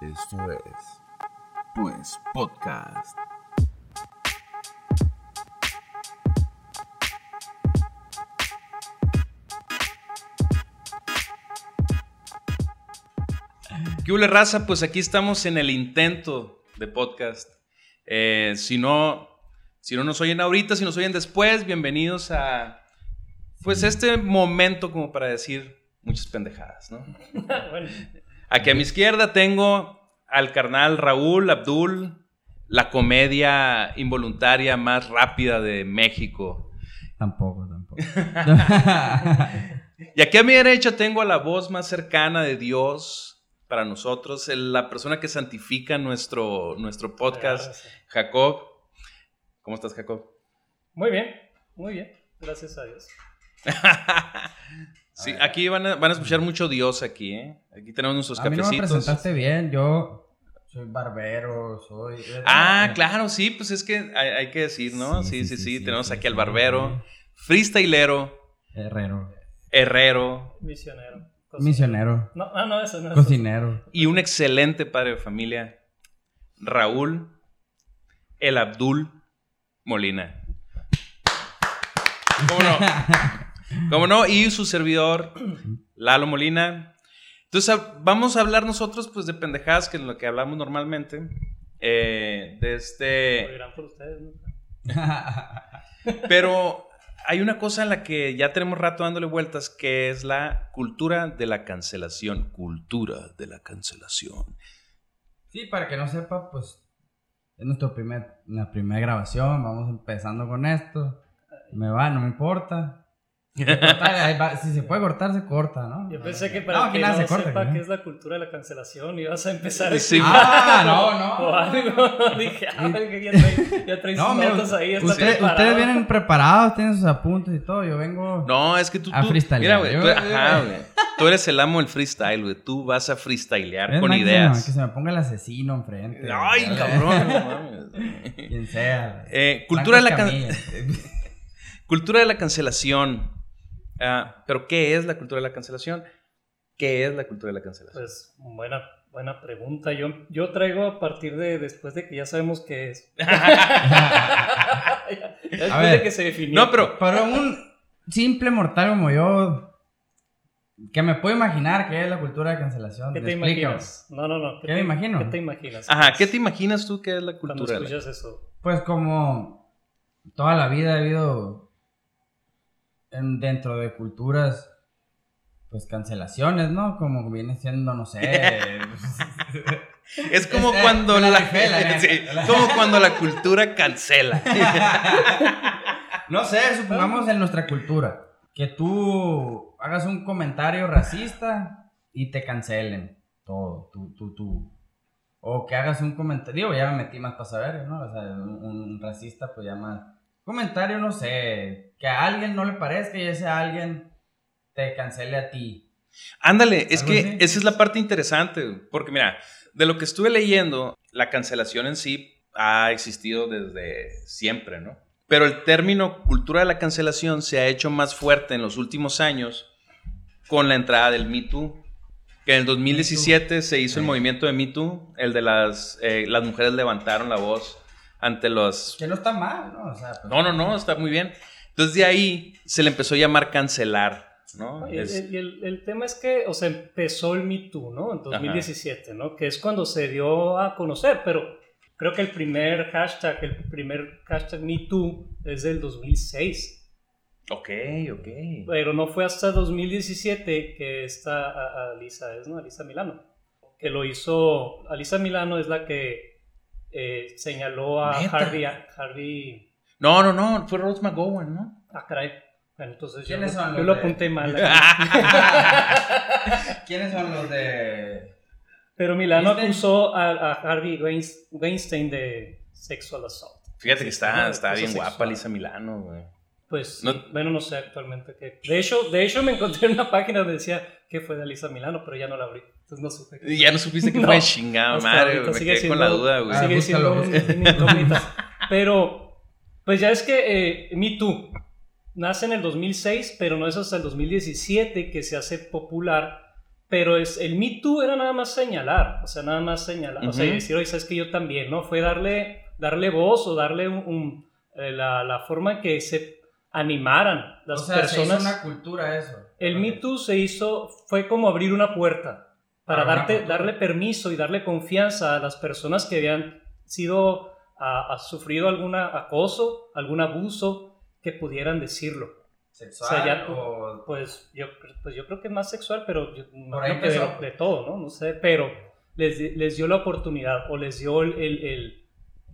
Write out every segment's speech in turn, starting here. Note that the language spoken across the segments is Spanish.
Esto es, pues, podcast. ¿Qué huele raza? Pues aquí estamos en el intento de podcast. Eh, si no, si no nos oyen ahorita, si nos oyen después, bienvenidos a, pues este momento como para decir muchas pendejadas, ¿no? bueno, Aquí a mi izquierda tengo al carnal Raúl Abdul, la comedia involuntaria más rápida de México. Tampoco, tampoco. Y aquí a mi derecha tengo a la voz más cercana de Dios para nosotros, el- la persona que santifica nuestro, nuestro podcast, gracias. Jacob. ¿Cómo estás, Jacob? Muy bien, muy bien. Gracias a Dios. Sí, aquí van a, van a escuchar mucho Dios aquí, ¿eh? Aquí tenemos nuestros a mí no me cafecitos. presentaste bien. Yo soy barbero, soy... Ah, claro, sí, pues es que hay, hay que decir, ¿no? Sí, sí, sí. Tenemos aquí al barbero, freestylero, Herrero. herrero Misionero. Cocinero. Misionero. No, ah, no, eso no. Cocinero. y un excelente padre de familia, Raúl El Abdul Molina. ¿Cómo no? ¿Cómo no? Y su servidor, Lalo Molina. Entonces, vamos a hablar nosotros, pues, de pendejadas, que es lo que hablamos normalmente. eh, de este. por ustedes. ¿no? Pero hay una cosa en la que ya tenemos rato dándole vueltas, que es la cultura de la cancelación. Cultura de la cancelación. Sí, para que no sepa, pues es nuestro primer, la primera grabación. Vamos empezando con esto. Me va, no me importa. Si se puede cortar, se corta, ¿no? Yo pensé que para No, que no se corta, sepa ¿no? qué es la cultura de la cancelación, ibas a empezar Sí. Ah, no, no. O algo. Dije, ah, que ya traes ya traes No, notas ahí. Está usted- preparado. ustedes vienen preparados, tienen sus apuntes y todo. Yo vengo. No, es que tú. A tú- freestylear. Mira, güey. Tú, ajá, güey. Tú eres el amo del freestyle, güey. Tú vas a freestylear Es con ideas. Que se me ponga el asesino enfrente. Ay, güey. cabrón. no mames, güey. Quien sea. Eh, cultura, de la Franco can- Escamilla. cultura de la cancelación. Ah, Pero, ¿qué es la cultura de la cancelación? ¿Qué es la cultura de la cancelación? Pues buena, buena pregunta. Yo, yo traigo a partir de después de que ya sabemos qué es. Después A ver. de que se definió. no, pero. Para un simple mortal como yo, que me puedo imaginar qué es la cultura de cancelación. ¿Qué te imaginas? No, no, no. ¿Qué me imagino? ¿Qué te imaginas? Ajá, ¿qué te imaginas tú que es la Cuando cultura? de la- escuchas eso. Pues como toda la vida ha habido en- dentro de culturas, pues cancelaciones, ¿no? Como viene siendo, no sé. Es como Es- eh, cuando la la, la como cuando la cultura cancela. No sé, supongamos en nuestra cultura que tú hagas un comentario racista y te cancelen todo, tú, tú, tú. O que hagas un comentario, digo, ya me metí más para saber, ¿no? O sea, un, un racista, pues ya más. Comentario, no sé, que a alguien no le parezca y ese alguien te cancele a ti. Ándale, es que así. esa es la parte interesante, porque mira, de lo que estuve leyendo, la cancelación en sí ha existido desde siempre, ¿no? Pero el término cultura de la cancelación se ha hecho más fuerte en los últimos años con la entrada del Me Too. Que en el 2017 se hizo el movimiento de Me Too, el de las, eh, las mujeres levantaron la voz ante los... Que no está mal, ¿no? O sea, pues, No, no, no, está muy bien. Entonces de ahí se le empezó a llamar cancelar, ¿no? Y el, Es- el- el- el tema es que, o sea, empezó el Me Too, ¿no? En 2017, ¿no? Que es cuando se dio a conocer, pero creo que el primer hashtag, el primer hashtag Me Too es del 2006. Ok, ok. Pero no fue hasta 2017 que a Alisa es, ¿no? Alisa Milano. Que lo hizo. Alisa Milano es la que eh, señaló a ¿Neta? Harvey. Harvey. No, no, no, fue Rose McGowan, ¿no? Ah, caray. Bueno, entonces yo, ¿Quiénes son yo lo de- apunté mal. ¿Quiénes son los de...? Pero Milano ¿Viste? acusó a, a Harvey Weins- Weinstein de sexual assault. Fíjate que está, está cosa bien sexual. guapa Lisa Milano, güey. Pues, No- bueno, no sé actualmente qué. De hecho, de hecho, me encontré en una página donde decía que fue de Alisa Milano, pero ya no la abrí. Entonces no supe. qué Y ya no supiste que No, fue chingada madre. Me sigue quedé con siendo- la duda, güey. Ah, Sigue siendo una incógnita. Pero, pues ya es que eh, Me Too nace en el 2006, pero no es hasta el 2017 que se hace popular pero es, el Me Too era nada más señalar, o sea, nada más señalar, o sea, y decir, oye, sabes que yo también, ¿no? Fue darle, darle voz o darle un, un- eh, la, la forma que se animaran las o sea, personas. se hizo una cultura eso. El Me Too se hizo, fue como abrir una puerta para una darte, darle permiso y darle confianza a las personas que habían sido, a, a sufrido algún acoso, algún abuso, que pudieran decirlo. Sexual o sea, ya- o... Pues yo, pues yo creo que más sexual, pero yo imagino que de, de todo, ¿no? No sé, pero les, les dio la oportunidad o les dio el, el- el-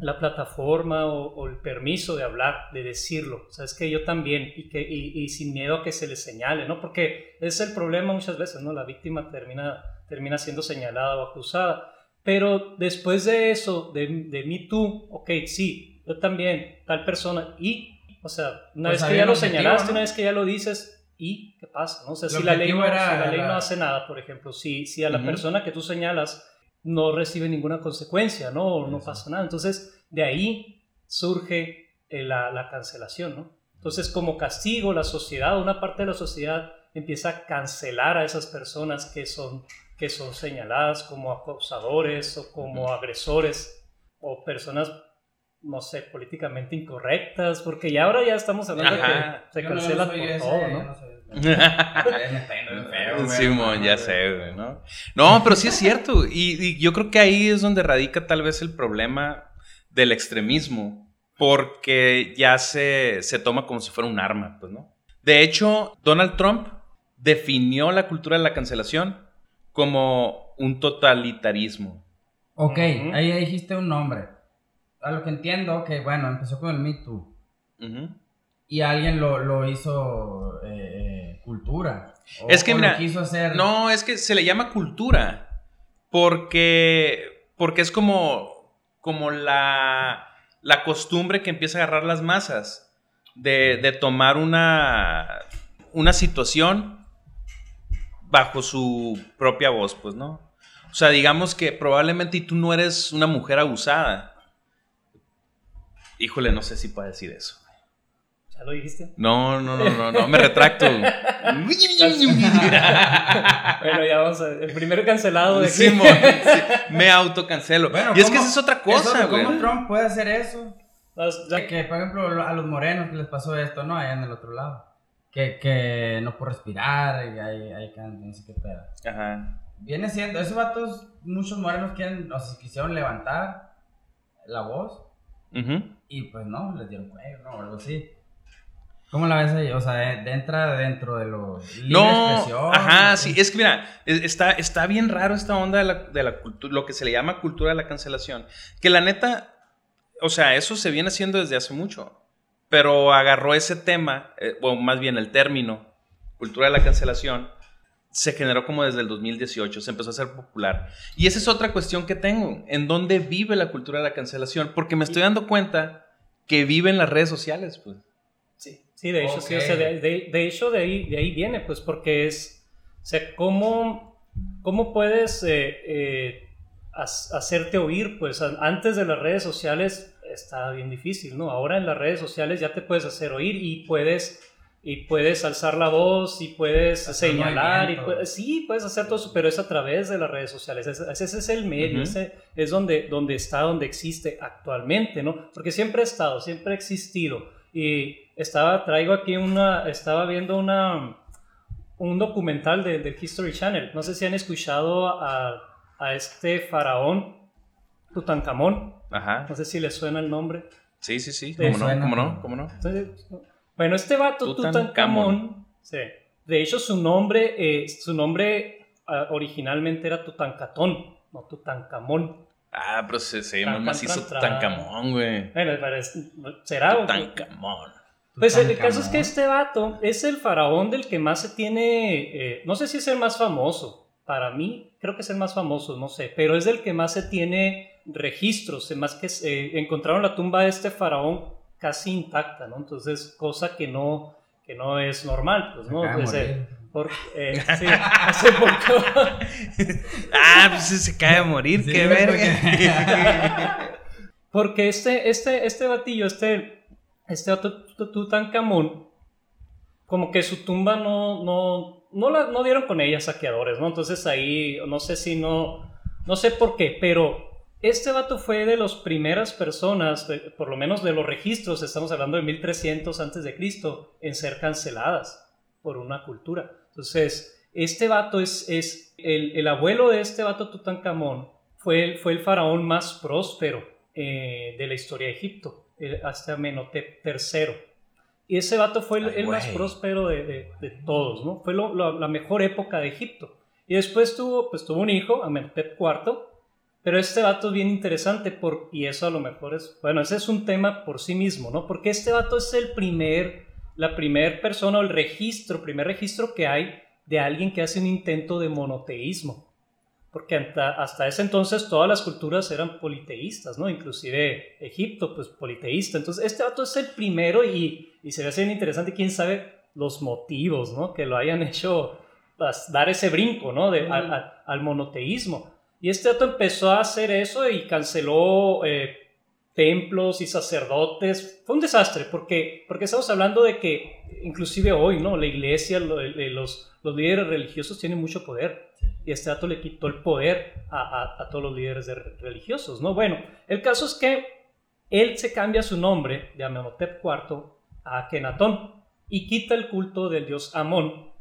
la plataforma o, o el permiso de hablar, de decirlo. O sea, es que yo también y, que, y, y sin miedo a que se les señale, ¿no? Porque ese es el problema muchas veces, ¿no? La víctima termina, termina siendo señalada o acusada. Pero después de eso, de, de Me Too, ok, sí, yo también, tal persona, y, o sea, una Pues vez que ya lo objetivo, señalaste, ¿no? una vez que ya lo dices, ¿y qué pasa? ¿no? O sea, si la, ley no, si la ley no hace nada, por ejemplo, si, si a la Ujú. persona que tú señalas no recibe ninguna consecuencia, ¿no? O no pasa nada. Entonces, de ahí surge eh, la, la cancelación, ¿no? Entonces, como castigo, la sociedad, una parte de la sociedad empieza a cancelar a esas personas que son, que son señaladas como acosadores o como agresores o personas, no sé, políticamente incorrectas, porque ya ahora ya estamos hablando Ajá. que se Yo no por ese, todo, no Simón, ya sé, güey, ¿no? No, pero sí es cierto. Y, y yo creo que ahí es donde radica tal vez el problema del extremismo. Porque ya se, se toma como si fuera un arma, pues, ¿no? De hecho, Donald Trump definió la cultura de la cancelación como un totalitarismo. Ok, ahí ahí dijiste un nombre. A lo que entiendo, que bueno, empezó con el Me Too. Y alguien lo, lo hizo eh, eh, cultura. O- Es que, mira, lo quiso hacer. No, es que se le llama cultura. Porque, porque es como, como la, la costumbre que empieza a agarrar las masas de, de tomar una, una situación bajo su propia voz, pues, ¿no? O sea, digamos que probablemente tú no eres una mujer abusada. Híjole, no sé si puedo decir eso. ¿Ya lo dijiste? No, no, no, no, no, me retracto. Bueno, ya vamos a El primer cancelado de. Simón, sí, me autocancelo. Bueno, y es que ¿cómo- esa es otra Eso, cosa, güey. ¿Cómo Trump puede hacer eso? Las- ya- Que, que, por ejemplo, a los morenos que les pasó esto, ¿no? Allá en el otro lado. Que, que no por respirar, y ahí, ahí no sé qué pedo. Ajá. Viene siendo, esos vatos, muchos morenos quieren, o sea, quisieron levantar la voz y pues no, les dieron cuello, ¿no? O algo así. ¿Cómo la ves ahí? O sea, de- entra dentro de lo libre No, expresión. ajá, ¿o sí, es que mira, es- está, está bien raro esta onda de la, de la cultura, lo que se le llama cultura de la cancelación. Que la neta, o sea, eso se viene haciendo desde hace mucho. Pero agarró ese tema, eh, o más bien el término, cultura de la cancelación, se generó como desde el 2018, se empezó a hacer popular. Y esa es otra cuestión que tengo, ¿en dónde vive la cultura de la cancelación? Porque me estoy dando cuenta que vive en las redes sociales, pues. Sí, de hecho, sí, o Ok. sea, de, de- de hecho de ahí, de ahí viene, pues, porque es, o sea, ¿cómo, cómo puedes eh, eh, hacerte oír? Pues antes de las redes sociales está bien difícil, ¿no? Ahora en las redes sociales ya te puedes hacer oír y puedes, y puedes alzar la voz y puedes Hacer señalar, y puedes- sí, puedes hacer todo eso, pero es a través de las redes sociales, ese, ese es el medio, ese es donde, donde está, donde existe actualmente, ¿no? Porque siempre ha estado, siempre ha existido. Y estaba, traigo aquí una, estaba viendo una, un documental de- del History Channel. No sé si han escuchado a, a este faraón, Tutankamón. Ajá. No sé si les suena el nombre. Sí, sí, sí. ¿Cómo no? ¿Cómo no? ¿Cómo no? Entonces, bueno, este vato Tutankamón. Tutankamón, sí. de hecho su nombre, eh, su nombre ah, originalmente era Tutankatón, no Tutankamón. Ah, pero se, se llama tran. Tutankamón, güey. Bueno, pero es- será. Tutankamón. Pues el caso es que este vato es el faraón del que más se tiene, eh, no sé si es el más famoso, para mí creo que es el más famoso, no sé, pero es del que más se tiene registros, más que eh, encontraron la tumba de este faraón casi intacta, ¿no? Entonces, cosa que no, que no es normal, pues, ¿no? Pues, eh, eh, sí, hace poco, Ah, pues se cae a morir, Sí, qué verga. porque este, este, este batillo, este, este otro Tutankamón, como que su tumba no, no, no, la, no dieron con ella saqueadores, ¿no? Entonces ahí, no sé si no, no sé por qué, pero este vato fue de las primeras personas, por lo menos de los registros, estamos hablando de 1300 antes de Cristo, en ser canceladas por una cultura. Entonces, este vato es, es el, el abuelo de este vato Tutankamón, fue el, fue el faraón más próspero eh, de la historia de Egipto, eh, hasta Amenhotep III. Y ese vato fue el, más próspero de, de, todos, ¿no? Fue la mejor época de Egipto. Y después tuvo, pues, tuvo un hijo, Amenhotep IV, pero este vato es bien interesante por, y eso a lo mejor es, bueno, ese es un tema por sí mismo, ¿no? Porque este vato es el primer, la primer persona o el registro, primer registro que hay de alguien que hace un intento de monoteísmo. Porque hasta, ese entonces todas las culturas eran politeístas, ¿no? Inclusive Egipto, pues politeísta. Entonces este vato es el primero y, y se ve bien interesante, quién sabe los motivos, ¿no? Que lo hayan hecho pues, dar ese brinco, ¿no? De, al monoteísmo. Y este dato empezó a hacer eso y canceló eh, templos y sacerdotes. Fue un desastre porque, porque estamos hablando de que inclusive hoy, ¿no? La iglesia, los, los líderes religiosos tienen mucho poder. Y este dato le quitó el poder a, a, todos los líderes religiosos, ¿no? Bueno, el caso es que él se cambia su nombre de Amenhotep IV a Akenatón y quita el culto del dios Amón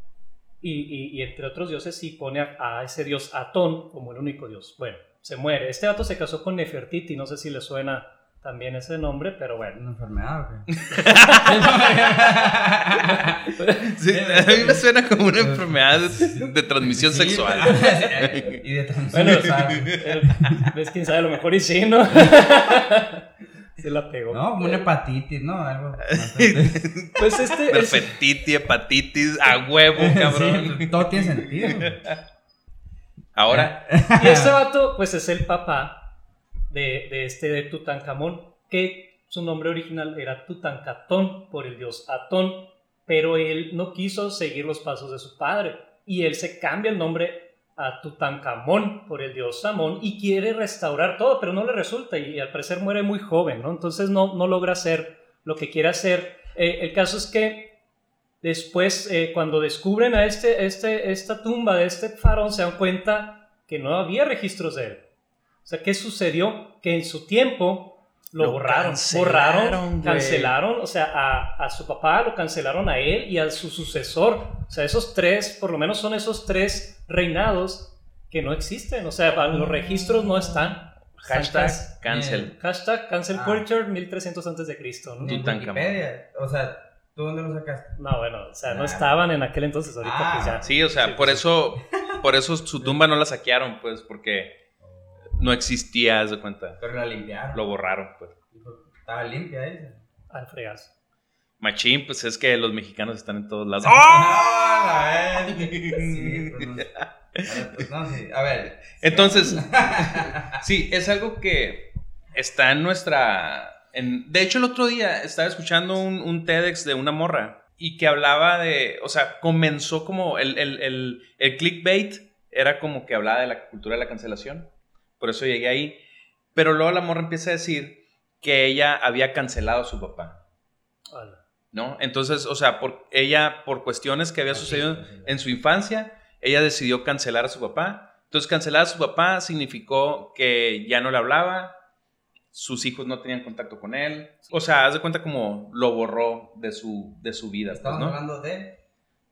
y, entre otros dioses sí pone a, ese dios Atón como el único dios. Bueno, se muere. Este dato se casó con Nefertiti, no sé si le suena también ese nombre, pero bueno. ¿Una enfermedad o sí, a mí me suena como una enfermedad de, transmisión sexual. y de transmisión sexual. ¿Ves quién sabe? A lo mejor y sí, ¿no? Se la pegó. No, como una hepatitis, ¿no? Algo. pues este. Perfectitis, hepatitis, a huevo, cabrón. Sí, todo tiene sentido. Ahora. Y este vato, pues es el papá de, este de Tutankamón, que su nombre original era Tutankatón por el dios Atón, pero él no quiso seguir los pasos de su padre y él se cambia el nombre a Tutankamón por el dios Samón y quiere restaurar todo, pero no le resulta y, al parecer muere muy joven. Entonces no, no logra hacer lo que quiere hacer. Eh, el caso es que después, eh, cuando descubren a este, este, esta tumba de este faraón, se dan cuenta que no había registros de él. O sea, ¿qué sucedió? Que en su tiempo lo, borraron, borraron, cancelaron, o sea, a, a, su papá lo cancelaron a él y a su sucesor. O sea, esos tres, por lo menos son esos tres reinados que no existen, o sea, los registros no están. Hashtag cancel. Hashtag cancel ah. culture 1300 antes de Cristo. ¿no? Wikipedia, o sea, ¿tú dónde lo sacaste? No, bueno, o sea, no estaban en aquel entonces, ahorita pues ya. Sí, o sea, por eso, por eso su tumba no la saquearon, pues, porque no existía, de cuenta. Pero la limpiaron. Lo borraron, pues. Estaba limpia esa. Al fregazo. Machín, pues es que los mexicanos están en todos lados. ¡Oh! sí, pues, no, sí. A ver. Entonces, sí, es algo que está en nuestra... En, de hecho, el otro día estaba escuchando un, un, TEDx de una morra y que hablaba de, o sea, comenzó como el, el, el, el clickbait era como que hablaba de la cultura de la cancelación por eso llegué ahí. Pero luego la morra empieza a decir que ella había cancelado a su papá. ¿No? Entonces, o sea, por, ella, por cuestiones que había sucedido en su infancia, ella decidió cancelar a su papá. Entonces, cancelar a su papá significó que ya no le hablaba, sus hijos no tenían contacto con él. O sea, haz de cuenta como lo borró de su, de su vida. Estamos pues, hablando de...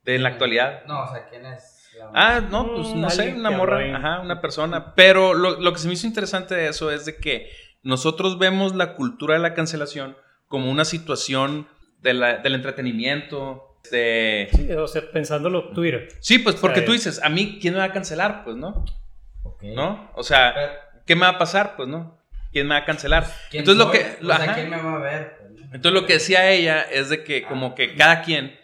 De en la actualidad. No, o sea, ¿quién es? Ah, no, pues no sé, una morra, ajá, una persona. Pero lo, que se me hizo interesante de eso es de que nosotros vemos la cultura de la cancelación como una situación del entretenimiento, de... Sí, o sea, pensándolo Twitter. Sí, pues porque tú dices, a mí, ¿quién me va a cancelar? Pues, ¿no? ¿No? O sea, ¿qué me va a pasar? Pues, ¿no? ¿Quién me va a cancelar? Entonces, lo que... ¿quién me va a ver? Entonces, lo que decía ella es de que como que cada quien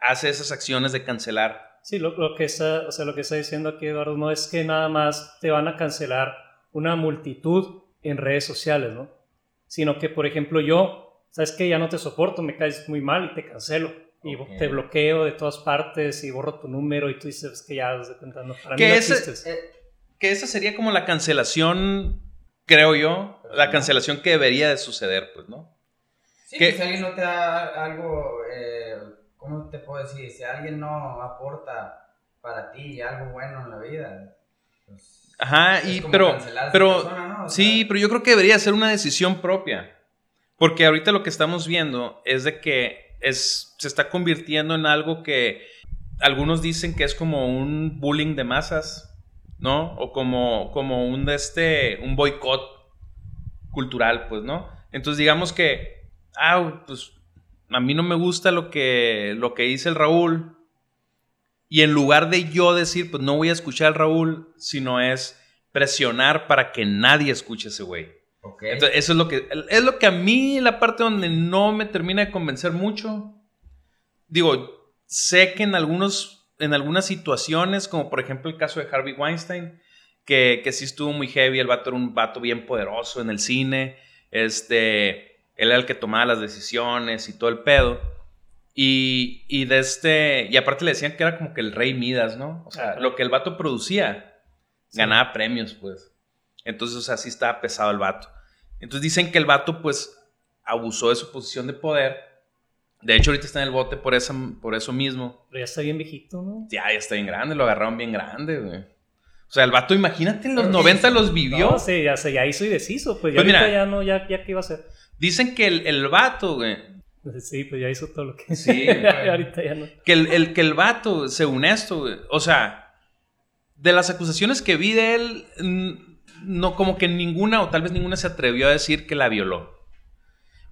hace esas acciones de cancelar Sí, lo, que está, o sea, lo que está diciendo aquí Eduardo no es que nada más te van a cancelar una multitud en redes sociales, ¿no? Sino que, por ejemplo, yo, sabes que ya no te soporto, me caes muy mal y te cancelo. Y te bloqueo de todas partes y borro tu número y tú dices que ya de cuenta, no, para que mí eh, que esa sería como la cancelación, creo yo, la cancelación que debería de suceder, pues, ¿no? Sí, que pues, si alguien no te da algo... Eh ¿cómo te puedo decir? Si alguien no aporta para ti algo bueno en la vida, pues... Ajá, y pero, pero persona, ¿no? O sí, pero yo creo que debería ser una decisión propia. Porque ahorita lo que estamos viendo es de que es, se está convirtiendo en algo que algunos dicen que es como un bullying de masas, ¿no? O como, como un, este, un boicot cultural, pues, ¿no? Entonces digamos que, ah, pues a mí no me gusta lo que, lo que dice el Raúl. Y en lugar de yo decir, pues no voy a escuchar al Raúl, sino es presionar para que nadie escuche a ese güey. ok. Entonces, eso es lo que es lo que a mí la parte donde no me termina de convencer mucho. Digo, sé que en algunos en algunas situaciones, como por ejemplo el caso de Harvey Weinstein, que, que sí estuvo muy heavy, el vato era un vato bien poderoso en el cine, este, él era el que tomaba las decisiones y todo el pedo. Y, y de este, y aparte le decían que era como que el rey Midas, ¿no? O sea, Ajá. lo que el vato producía, Sí. ganaba premios, pues. Entonces, o sea, sí estaba pesado el vato. Entonces dicen que el vato, pues, abusó de su posición de poder. De hecho, ahorita está en el bote por, esa, por eso mismo. Pero ya está bien viejito, ¿no? Ya, ya está bien grande, lo agarraron bien grande, güey. O sea, el vato, imagínate, en los Pero 90 sí, los vivió. No, sí, ya, se, ya hizo y deshizo. Pues ya Pues mira. ahorita ya no, ya, ya qué iba a hacer. Dicen que el, el vato, güey, Sí, pues ya hizo todo lo que. Sí, ahorita ya no. que el, el- que el vato, según esto, güey, o sea, de las acusaciones que vi de él, no como que ninguna, o tal vez ninguna se atrevió a decir que la violó.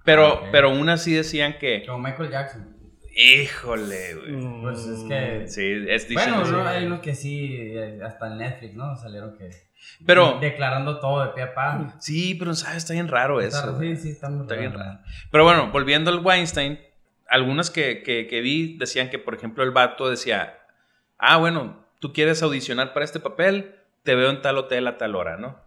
Pero, Ah, ok. pero unas sí decían que, Como Michael Jackson. Híjole, güey. Pues es que- Sí, es dicen Bueno, no, hay unos que sí, eh, hasta en Netflix, ¿no? Salieron que... Pero, Declarando todo de pie a pa. sí, pero, ¿sabes? Está bien raro eso. Está- sí, sí, está muy Está bien raro. raro. Pero bueno, volviendo al Weinstein, algunas que, que- que vi decían que, por ejemplo, el vato decía, ah, bueno, tú quieres audicionar para este papel, te veo en tal hotel a tal hora, ¿no?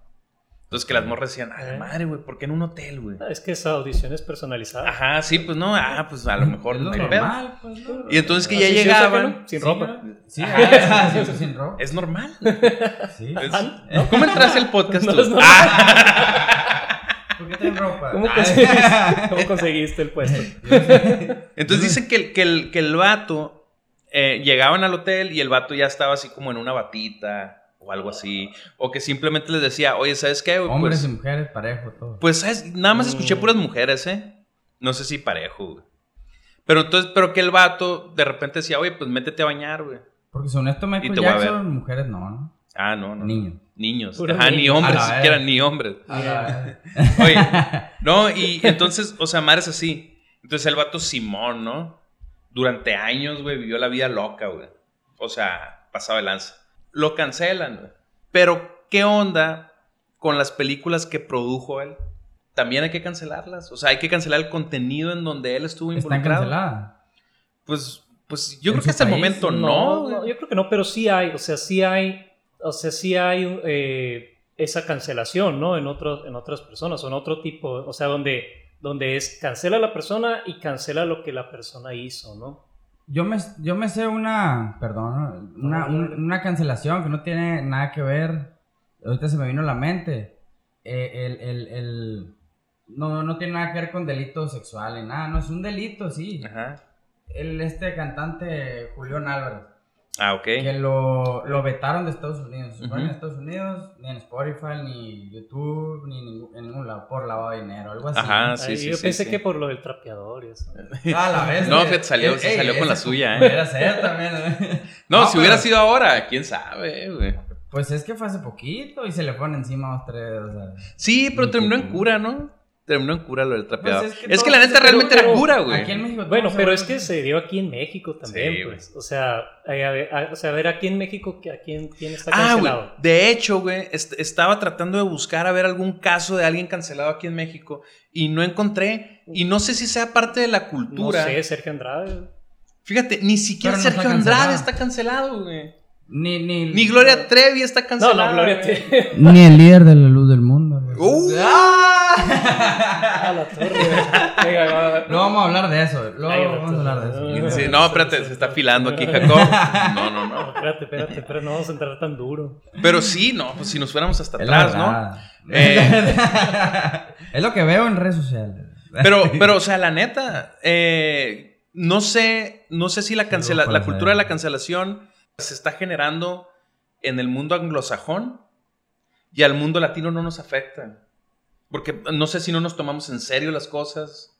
Entonces que las morras decían, a la madre, güey, ¿por qué en un hotel, güey? Es que esa audición es personalizada. Ajá, sí, pues no, ah, pues a lo mejor Es lo no hay pedo. normal, pues, ¿no? Y entonces que ya se usa, llegaban. Sin Sí, ropa. Sí, ah, sí, sí, sin ropa. es normal. Sí. Es- Ah, ¿no? ¿Cómo entraste al podcast No, tú? es normal. Ah. ¿Por qué tienen ropa? ¿Cómo Ah, conseguiste, cómo conseguiste el puesto? Entonces dicen que el, que el, que el vato eh, llegaban al hotel y el vato ya estaba así como en una batita o algo así. O que simplemente les decía, oye, ¿sabes qué? güey? Hombres Pues, y mujeres, parejo, todo. pues ¿sabes? nada más escuché Mm. puras mujeres, ¿eh? No sé si parejo, güey. Pero entonces, pero que el vato de repente decía, oye, pues métete a bañar, güey. Porque son esto Y Michael te voy a Jackson, mujeres no, ¿no? Ah, no, no. Niños. Niños. Ajá, ni hombres, siquiera ni hombres. Oye, no, y entonces, o sea, madres así. Entonces el vato Simón, ¿no? Durante años, güey, vivió la vida loca, güey. O sea, pasaba de lanza. Lo cancelan. Pero, ¿qué onda con las películas que produjo él? También hay que cancelarlas. O sea, hay que cancelar el contenido en donde él estuvo Están involucrado. canceladas. Pues, pues yo ¿En creo que hasta el momento no. No, güey. no, yo creo que no, pero sí hay, o sea, sí hay, o sea, sí hay eh, esa cancelación, ¿no? En, otros en otras personas, o en otro tipo, o sea, donde, donde es cancela a la persona y cancela lo que la persona hizo, ¿no? Yo me, yo me sé una, perdón, una, un- una cancelación que no tiene nada que ver. Ahorita se me vino a la mente. Eh, el, el, el- no, no tiene nada que ver con delitos sexuales, nada, no es un delito, sí. Ajá. El este cantante Julián Álvarez, Ah, ok. que lo, lo vetaron de Estados Unidos. Se supone Ujú. en Estados Unidos, ni en Spotify, ni YouTube, ni en ningún, en ningún lado, por lavado de dinero, algo así. Ajá, sí, Ahí sí, yo sí, pensé sí. que por lo del trapeador y eso. Ah, la vez. No, fíjate, salió- se salió con la suya, ¿eh? Pudiera ser también. ¿eh? No, No, si hubiera sido ahora, quién sabe, güey. Pues es que fue hace poquito y se le ponen encima a los tres. O sea. Sí, pero terminó en cura, ¿no? Terminó en cura lo del trapeador. Pues es, es que la neta realmente pero era cura, güey. Aquí en México. Bueno, pero es que se dio aquí en México también, Sí, pues. O sea, a, a- a- o sea, a ver aquí en México que- a quién, quién está Ah, güey. cancelado. De hecho, güey, est- estaba tratando de buscar a ver algún caso de alguien cancelado aquí en México y no encontré. Y no sé si sea parte de la no cultura. sé, Sergio Andrade. Fíjate, ni siquiera no Sergio Andrade cancelado. está cancelado, güey. Ni, ni, Ni Gloria Trevi está No, cancelada. no, Gloria güey. Trevi. Ni el líder de la luz del mundo. güey. Uh. A No vamos a hablar de eso. Luego vamos a hablar de eso. Sí, no, espérate, se está afilando aquí Jacob. No, no, No, no. espérate, espérate, pero no vamos a entrar tan duro. Pero sí, no, pues si nos fuéramos hasta Es atrás, ¿no? Eh. es lo que veo en redes sociales. Pero, pero, o sea, la neta, eh, no sé, no sé si la, cancela, la ¿cuál cultura de la cancelación se está generando en el mundo anglosajón y al mundo latino no nos afecta. Porque no sé si no nos tomamos en serio las cosas.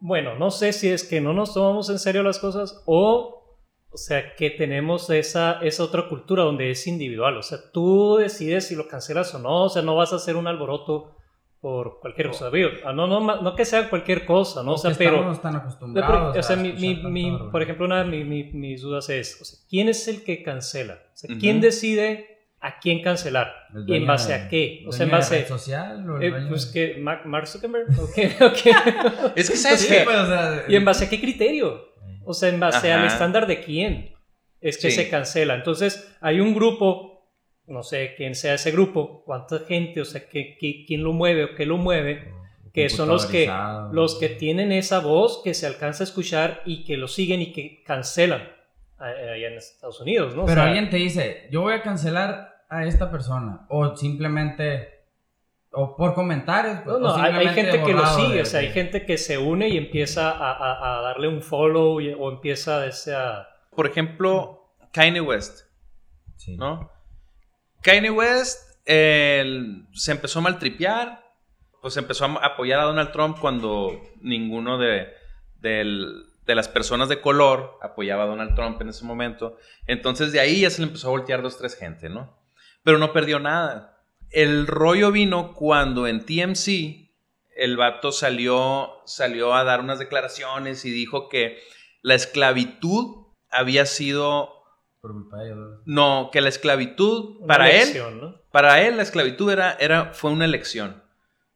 Bueno, no sé si es que no nos tomamos en serio las cosas o, o sea, que tenemos esa, esa otra cultura donde es individual. O sea, tú decides si lo cancelas o no. O sea, no vas a hacer un alboroto por cualquier cosa. Ah, no, no, no que sea cualquier cosa, ¿no? O sea, pero... estamos tan de acostumbrados. por- o sea, a mi, mi- mi- por ejemplo, una de mi- mi- mis dudas es, o sea, ¿quién es el que cancela? O sea, Ujú. ¿quién decide a quién cancelar? El ¿Y en base a qué? O sea, en base... red social o el eh, pues de- que Mark, Mark Zuckerberg, ok, ok. Es que, ¿sabes Sí, qué? pues, o sea, ¿Y en base a qué criterio? O sea, en base al Ajá. estándar de quién es que Sí. se cancela. Entonces, hay un grupo, no sé quién sea ese grupo, cuánta gente, o sea, que, que- quién lo mueve o qué lo mueve, que son los que, los que tienen esa voz que se alcanza a escuchar y que lo siguen y que cancelan a- allá en Estados Unidos, ¿no? O Pero sea, alguien te dice, yo voy a cancelar a esta persona. O simplemente. O por comentarios. No, o no, hay, gente que lo sigue, de- o sea, hay gente que se une y empieza a, a- a darle un follow y- o empieza a ese... a- Por ejemplo, Kanye West, Sí. ¿no? Kanye West el- se empezó a maltripear, pues empezó a apoyar a Donald Trump cuando ninguno de, del- de las personas de color apoyaba a Donald Trump en ese momento. Entonces de ahí ya se le empezó a voltear dos, tres gente, ¿no? Pero no perdió nada. El rollo vino cuando en TMC el vato salió, salió a dar unas declaraciones y dijo que la esclavitud había sido Por culpa de ellos. no, que la esclavitud, una para él, para él la esclavitud era, era, fue una elección.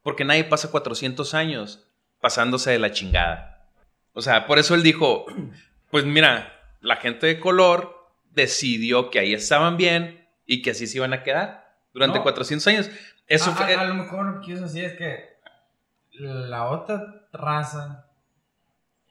Porque nadie pasa 400 años pasándose de la chingada. O sea, por eso él dijo, pues mira, la gente de color decidió que ahí estaban bien y que así se iban a quedar durante No. 400 años. Eso a, fue... a- a lo mejor lo que quiso decir es que la otra raza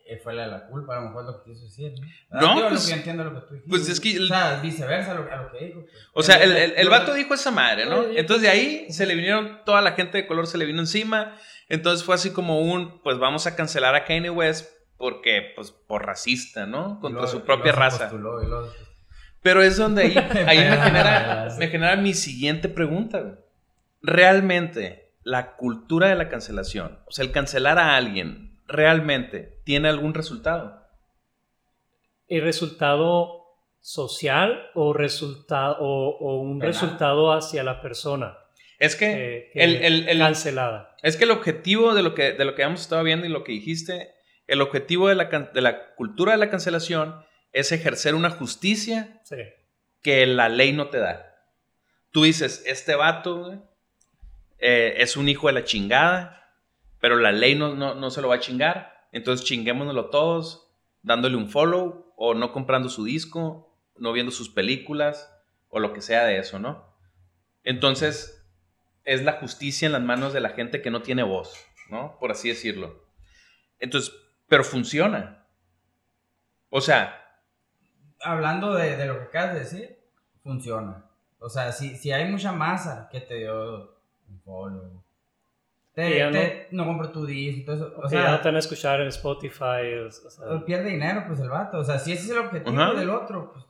eh, fue la de la culpa, a lo mejor lo que quiso decir. ¿no? No, lo pues- que entiendo lo que tú dijiste. pues es que O sea, viceversa a lo, a lo que dijo. pues. O sea, el, el, el vato dijo esa madre, ¿no? Entonces de ahí se le vinieron, toda la gente de color se le vino encima. Entonces fue así como un, pues vamos a cancelar a Kanye West porque, pues, por racista, ¿no? Contra luego- su propia raza. postuló, Pero es donde ahí, ahí me, genera, Sí. me genera mi siguiente pregunta. güey. ¿Realmente la cultura de la cancelación, o sea, el cancelar a alguien, realmente tiene algún resultado? ¿El resultado social o, resultado, o, o un resultado hacia la persona Es que, que el, el- el- cancelada? es que el objetivo de lo que, de lo que hemos estado viendo y lo que dijiste, el objetivo de la, de la cultura de la cancelación es ejercer una justicia Sí. que la ley no te da. Tú dices, este vato eh, es un hijo de la chingada, pero la ley no, no, no se lo va a chingar, entonces chinguémonoslo todos, dándole un follow o no comprando su disco, no viendo sus películas o lo que sea de eso, ¿no? Entonces, es la justicia en las manos de la gente que no tiene voz, ¿no? Por así decirlo. Entonces, pero funciona. O sea, hablando de, de lo que acabas de decir, funciona. O sea, si, si hay mucha masa que te dio un follow, te, te- no, compro tu disco eso. O que ya no sea, te van a escuchar en Spotify. o sea, pierde dinero, pues el vato. O sea, si ese es el objetivo del otro, pues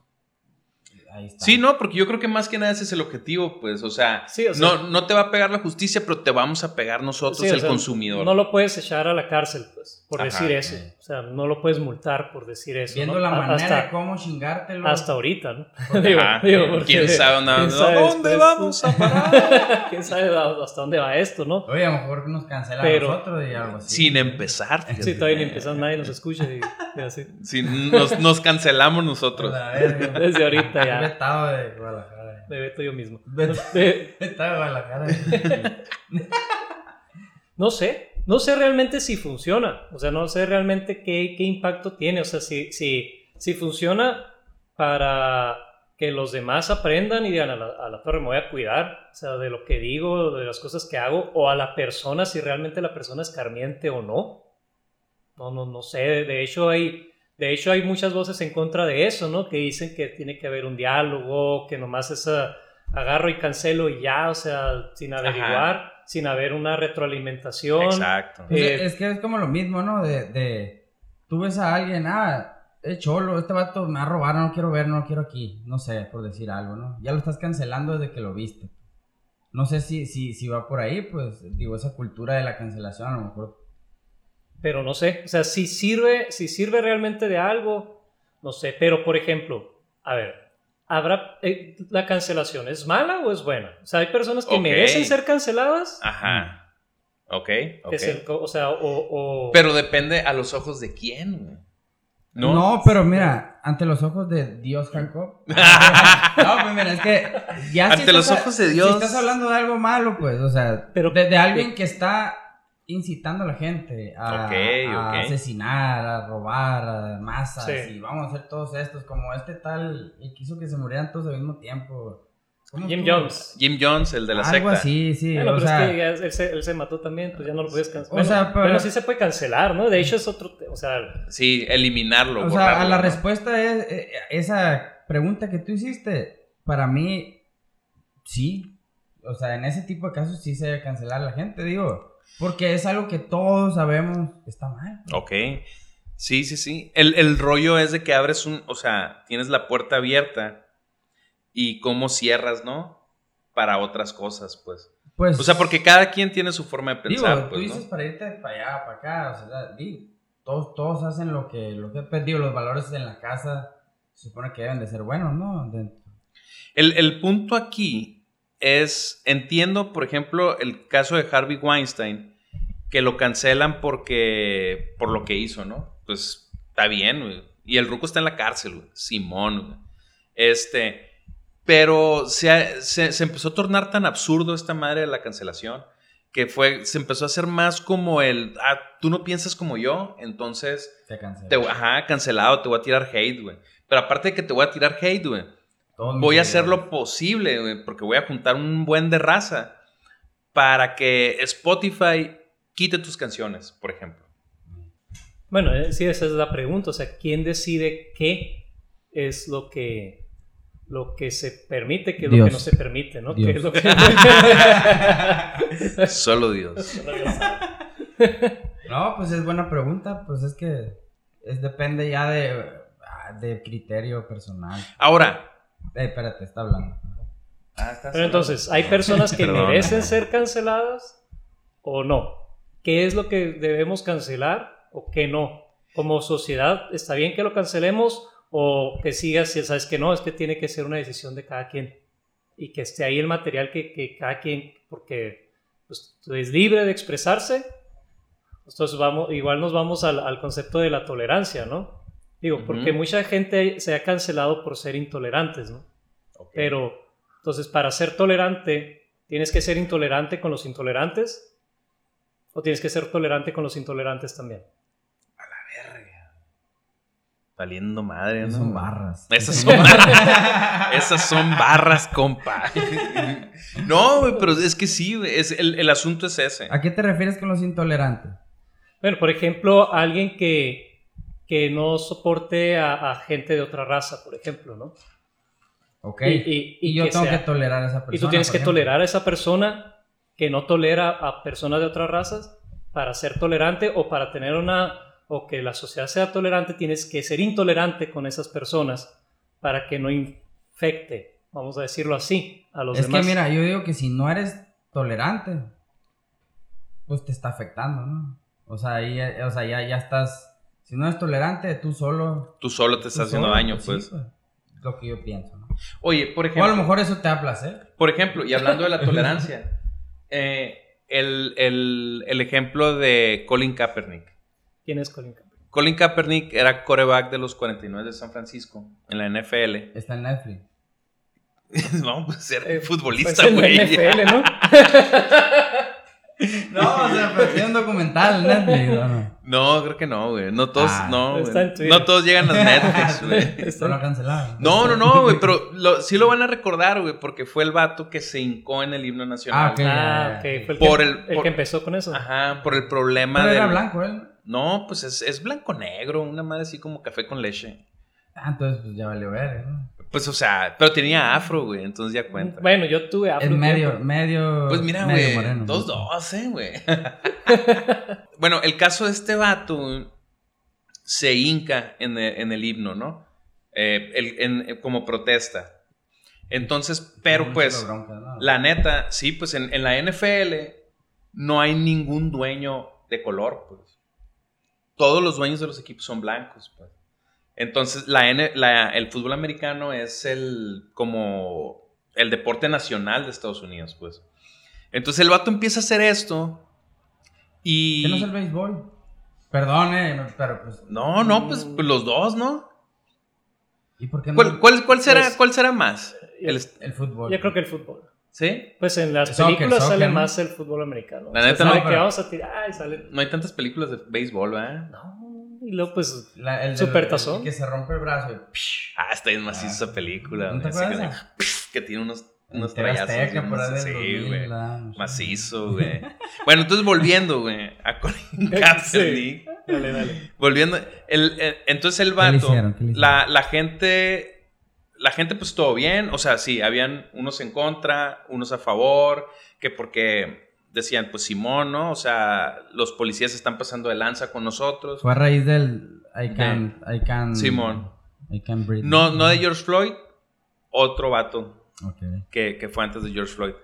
ahí está. Sí, no, porque yo creo que más que nada ese es el objetivo, pues, o sea, Sí, o sea- no, no te va a pegar la justicia, pero te vamos a pegar nosotros, sí, o el sea, consumidor. No lo puedes echar a la cárcel, pues, por Ajá, decir eso. O sea, no lo puedes multar por decir eso. Viendo ¿no? la manera hasta, de cómo chingártelo. hasta ahorita, ¿no? Porque- digo, Ajá, digo, porque- ¿Quién sabe dónde, quién ¿a sabe dónde vamos a parar? ¿Quién sabe hasta dónde va esto, no? Oye, a lo mejor nos cancelan Pero- a nosotros y algo así. Sin empezar. Sí, todavía ni empezamos, nadie nos escucha y, y así. Sí, nos, nos cancelamos nosotros. a ver, Desde ahorita ya. estado de Guadalajara. Me veto yo mismo. Eh, Estaba de Guadalajara. No sé, no sé realmente si funciona, o sea, no sé realmente qué, qué impacto tiene, o sea, si, si, si funciona para que los demás aprendan y digan a la, a la torre me voy a cuidar, o sea, de lo que digo, de las cosas que hago, o a la persona, si realmente la persona es carmiente o no. No, no, no sé, de hecho hay, de hecho hay muchas voces en contra de eso, ¿no? Que dicen que tiene que haber un diálogo, que nomás es ah, agarro y cancelo y ya, o sea, sin averiguar, sin haber una retroalimentación. Exacto. Pues Eh, es que es como lo mismo, ¿no? De, de tú ves a alguien, ah, es cholo, este vato me va a robar, no lo quiero ver, no lo quiero aquí. No sé, por decir algo, ¿no? Ya lo estás cancelando desde que lo viste. No sé si, si, si va por ahí, pues, digo, esa cultura de la cancelación a lo mejor. Pero no sé, o sea, si sirve, si sirve realmente de algo, no sé. Pero, por ejemplo, a ver, ¿habrá, eh, ¿la cancelación es mala o es buena? O sea, hay personas que merecen ser canceladas. Ajá. Ok, que ok. se- o sea, o... o- Pero depende a los ojos de quién, güey. No, pero mira, ante los ojos de Dios Jacob. no, pues mira, es que ya si Ante los estás- ojos de Dios. Si estás hablando de algo malo, pues, o sea, Pero- de, de alguien que está incitando a la gente a, asesinar, a robar, a masas, Sí. y vamos a hacer todos estos, como este tal, y quiso que se murieran todos al mismo tiempo. ¿Cómo Jim? Jones. Jim Jones, el de la Algo secta. así, sí, Bueno, o pero sea, es que ya él, se, él se mató también, pues ya no lo puedes cancelar. O sea, pero- bueno, sí se puede cancelar, ¿no? De hecho es otro, o sea, Sí, eliminarlo. O sea, a la ¿no? respuesta es eh, esa pregunta que tú hiciste, para mí sí. O sea, en ese tipo de casos sí se debe cancelar a la gente, digo, porque es algo que todos sabemos que está mal. Ok. Sí, sí, sí. El, el rollo es de que abres un, o sea, tienes la puerta abierta y cómo cierras, ¿no? Para otras cosas, pues. Pues O sea, porque cada quien tiene su forma de digo, pensar, tú pues, dices ¿no? para irte para allá, para acá, o sea, digo, todos todos hacen lo que lo que pues, digo, los valores en la casa se supone que deben de ser buenos, ¿no? De- El, el punto aquí es, entiendo, por ejemplo, el caso de Harvey Weinstein, que lo cancelan porque, por lo que hizo, ¿no? Pues está bien, güey. Y el ruco está en la cárcel, güey. Simón, güey. Este, pero se, se, se empezó a tornar tan absurdo esta madre de la cancelación que fue, se empezó a hacer más como el, ah, tú no piensas como yo, entonces, te, ajá, cancelado, te voy a tirar hate, güey. Pero aparte de que te voy a tirar hate, güey, Voy a hacer lo posible, porque voy a juntar un buen de raza para que Spotify quite tus canciones, por ejemplo. bueno, eh, sí, esa es la pregunta, o sea, ¿quién decide qué es lo que lo que se permite, qué es lo Dios. que no se permite, ¿no? Dios. ¿Qué es lo que- Solo Dios. No, pues es buena pregunta, pues es que es depende ya de, de criterio personal. Ahora. Eh, espérate, está hablando. Pero entonces, ¿hay personas que merecen ser canceladas o no? ¿Qué es lo que debemos cancelar o qué no? Como sociedad, ¿está bien que lo cancelemos o que sigas si sabes que no? Es que tiene que ser una decisión de cada quien y que esté ahí el material que, que cada quien, porque pues, es libre de expresarse. Entonces, vamos, igual nos vamos al, al concepto de la tolerancia, ¿no? Digo, porque mucha gente se ha cancelado por ser intolerantes, ¿no? Pero, entonces, para ser tolerante, ¿tienes que ser intolerante con los intolerantes? ¿O tienes que ser tolerante con los intolerantes también? Verga. Valiendo madre, ¿no? Son barras. Esas son barras. Esas son barras, compa. No, güey, pero es que sí, güey. Es, el, el asunto es ese. ¿A qué te refieres con los intolerantes? Bueno, por ejemplo, alguien que, que no soporte a, a gente de otra raza, por ejemplo, ¿no? Ok. Y- Y, y- y yo que tengo sea- que tolerar a esa persona. Y tú tienes que ejemplo. tolerar a esa persona que no tolera a personas de otras razas para ser tolerante o para tener una o que la sociedad sea tolerante, tienes que ser intolerante con esas personas para que no infecte, vamos a decirlo así, a los Es demás. que mira, yo digo que si no eres tolerante, pues te está afectando, ¿no? O sea, o sea ya, ya estás. Si no eres tolerante, tú solo. Tú solo te tú estás haciendo daño, sí, pues. Lo que yo pienso, ¿no? Oye, por O a ejemplo. lo mejor eso te da placer. Por ejemplo, y hablando de la tolerancia, eh, el, el- el ejemplo de Colin Kaepernick. ¿Quién es Colin Kaepernick? Colin Kaepernick era coreback de los 49 de San Francisco en la NFL. Está en Netflix. no, pues era Eh, futbolista, pues en la güey. NFL, ¿no? No, o sea, pero tiene un documental en Netflix, ¿o no? No, creo que no, güey. No todos, Ah. no, güey. Está en Twitter. No todos llegan a Netflix, güey. Esto lo cancelaron. No, no, no, güey, pero lo- sí lo van a recordar, güey, porque fue el vato que se hincó en el himno nacional. Ah, ok. Ah, ok, fue el, Por que, el- el por- que empezó con eso. Ajá, por el problema de. era blanco él. No, pues es, es blanco-negro, una madre así como café con leche. Ah, entonces pues ya valió ver, ¿no? Pues, o sea, pero tenía afro, güey, entonces ya cuenta. Bueno, yo tuve afro Es un medio, tiempo. medio. Pues mira, medio güey, moreno, dos dos, eh, güey. bueno, el caso de este vato se hinca en el, en el himno, ¿no? Eh, el- en- como protesta. Entonces, pero pues, bronca, ¿no? la neta, sí, pues en, en la NFL no hay ningún dueño de color, pues. Todos los dueños de los equipos son blancos, pues. Entonces, la N- la- el fútbol americano es el como el deporte nacional de Estados Unidos, pues. Entonces el vato empieza a hacer esto y... ¿Qué no es el béisbol? Perdón, eh, pero pues. No, no, pues, pues los dos, ¿no? ¿Y por qué no? ¿Cuál, cuál- cuál será, Pues- cuál será más? El- El fútbol. Yo creo que el fútbol. ¿Sí? Pues en las soccer, películas soccer, sale ¿no? más el fútbol americano. La O sea, neta, no, que pero- vamos a tirar, ay, sale. No hay tantas películas de béisbol, ¿verdad? No, y luego pues La- el, Super el- tazón. el que se rompe el brazo. y- Ah, está bien maciza esa película. ¿No te acuerdas? que, que tiene unos, unos trayazos. Sí, 2000, güey. Macizo, güey. Bueno, entonces volviendo, güey, a Colin Kaepernick. dale, dale. Volviendo, el, el- entonces el ¿Qué le vato, la, la gente, la gente pues todo bien, o sea, sí, habían unos en contra, unos a favor, que porque decían, pues Simón, ¿no? O sea, los policías están pasando de lanza con nosotros. Fue a raíz del. I can. I can. Simón. I can breathe. No, no de George Floyd, otro vato Ok. que, que fue antes de George Floyd.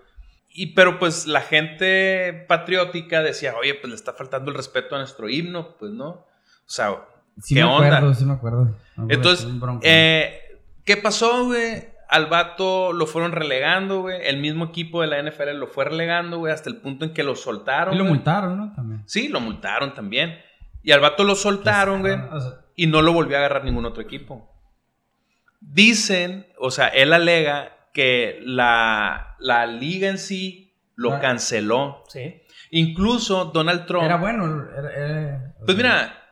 Y pero pues la gente patriótica decía, oye, pues le está faltando el respeto a nuestro himno, pues no. O sea, Sí ¿qué me onda? acuerdo, sí me acuerdo. Me acuerdo, Entonces, eh, ¿qué pasó, güey? Al vato lo fueron relegando, güey. El mismo equipo de la NFL lo fue relegando, güey, hasta el punto en que lo soltaron. y lo güey. multaron, ¿no? También. Sí, lo multaron también. Y al vato lo soltaron, güey. O sea, Y no lo volvió a agarrar ningún otro equipo. Dicen, o sea, él alega que la, la liga en sí lo Ah. canceló. Sí. Incluso Donald Trump. era bueno. Era, era- o Pues sea, mira,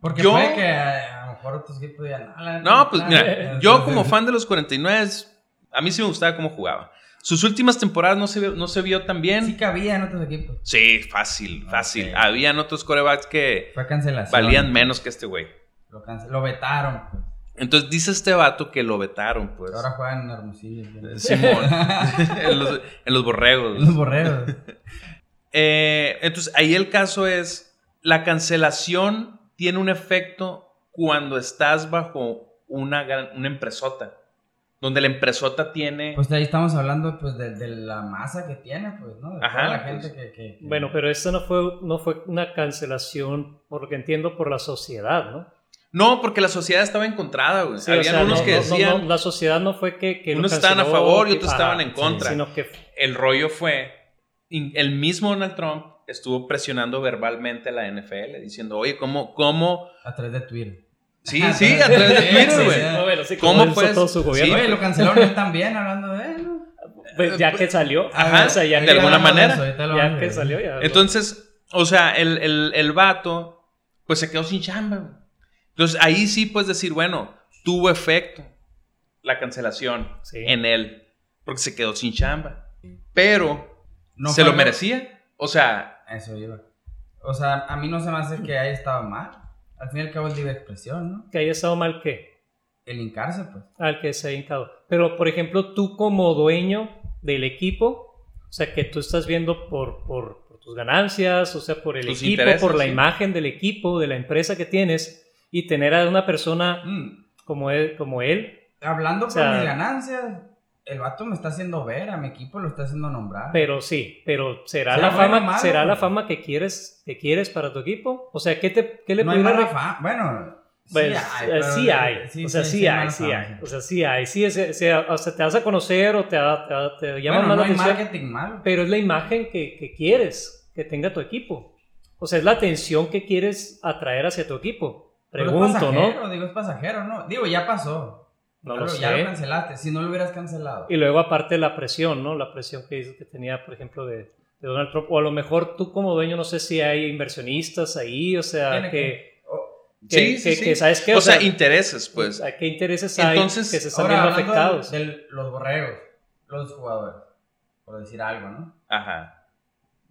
Porque yo- puede que a, a lo mejor otros equipos digan. "Ah, la neta, No, pues mira, eh, yo como fan de los 49, a mí sí me gustaba cómo jugaba. Sus últimas temporadas no se vio, no se vio tan bien. Sí Sí, cabía en otros equipos. fácil, fácil. Ok. Habían otros corebacks que Fue valían menos que este güey. Lo, lo vetaron. Pues. Entonces dice este vato que lo vetaron, pues. Ahora juegan en Hermosillo. ¿sí? Simón. en, los, en los borregos. Los. Eh, entonces, ahí el caso es, la cancelación tiene un efecto cuando estás bajo una, gran- una empresota, donde la empresota tiene... Pues ahí estamos hablando pues de, de la masa que tiene, pues, ¿no? De Ajá, toda la pues. gente que, que- que- Bueno, pero esto no fue, no fue una cancelación, por lo que entiendo, por la sociedad, ¿no? No, porque la sociedad estaba encontrada, güey. Sí, o Habían sea, unos no- que no- no- decían, no, la sociedad no fue que, que unos estaban a favor y otros ajá, estaban en contra. Sino que el rollo fue, el mismo Donald Trump estuvo presionando verbalmente a la NFL, diciendo, oye, ¿cómo, cómo? A través de Twitter. Sí, sí, a través de Sí, Twitter, sí, güey. sí. Bueno, sí, ¿Cómo puedes- todo su gobierno. Sí, Oye, lo cancelaron él también hablando de él, ¿no? Pues ya que salió, Ajá, o sea, ya de alguna manera. eso, ya que salió, ya. Entonces, o sea, el, el, el vato, pues se quedó sin chamba. güey. Entonces, ahí sí puedes decir, bueno, tuvo efecto la cancelación Sí. en él, porque se quedó sin chamba. Pero, No ¿se lo merecía? O sea, Eso iba. O sea, a mí no se me hace que haya estado mal. Al fin y al cabo es libre expresión, ¿no? que haya estado mal que El hincarse, pues. al que se ha hincado. Pero, por ejemplo, tú como dueño del equipo, o sea, que tú estás viendo por, por, por tus ganancias, o sea, por el Tus equipo, por la sí. imagen del equipo, de la empresa que tienes, y tener a una persona Mm, como él, como él Hablando O sea- por mis ganancias, el vato me está haciendo ver, a mi equipo lo está haciendo nombrar. pero sí, pero ¿será, ¿Será la fama, malo? ¿será la fama que quieres, que quieres para tu equipo? O sea, ¿qué, te, qué le no hay pudiera fama. Bueno, sí Pues, hay. sí hay, o sea, sí, hay, sí hay, o sea, sí hay, sí, o sea, te vas a conocer o te, te, te llama Bueno, no la hay atención, marketing malo. pero es la imagen que, que quieres que tenga tu equipo, o sea, es la atención que quieres atraer hacia tu equipo, Pero es pregunto, ¿no? pasajero, Digo, es pasajero, ¿no? Digo, ya pasó. No ya lo Ya lo sé. cancelaste. Si no lo hubieras cancelado. Y luego aparte la presión, ¿no? La presión que, dices que tenía, por ejemplo, de, de Donald Trump, o a lo mejor tú como dueño, no sé si hay inversionistas ahí, o sea, que, que, Sí, sí, que- sí. que, ¿sabes qué? o sea, intereses, pues. ¿a ¿qué intereses hay Entonces, que se están ahora, viendo afectados? de los borregos, los jugadores, por decir algo, ¿no? Ajá.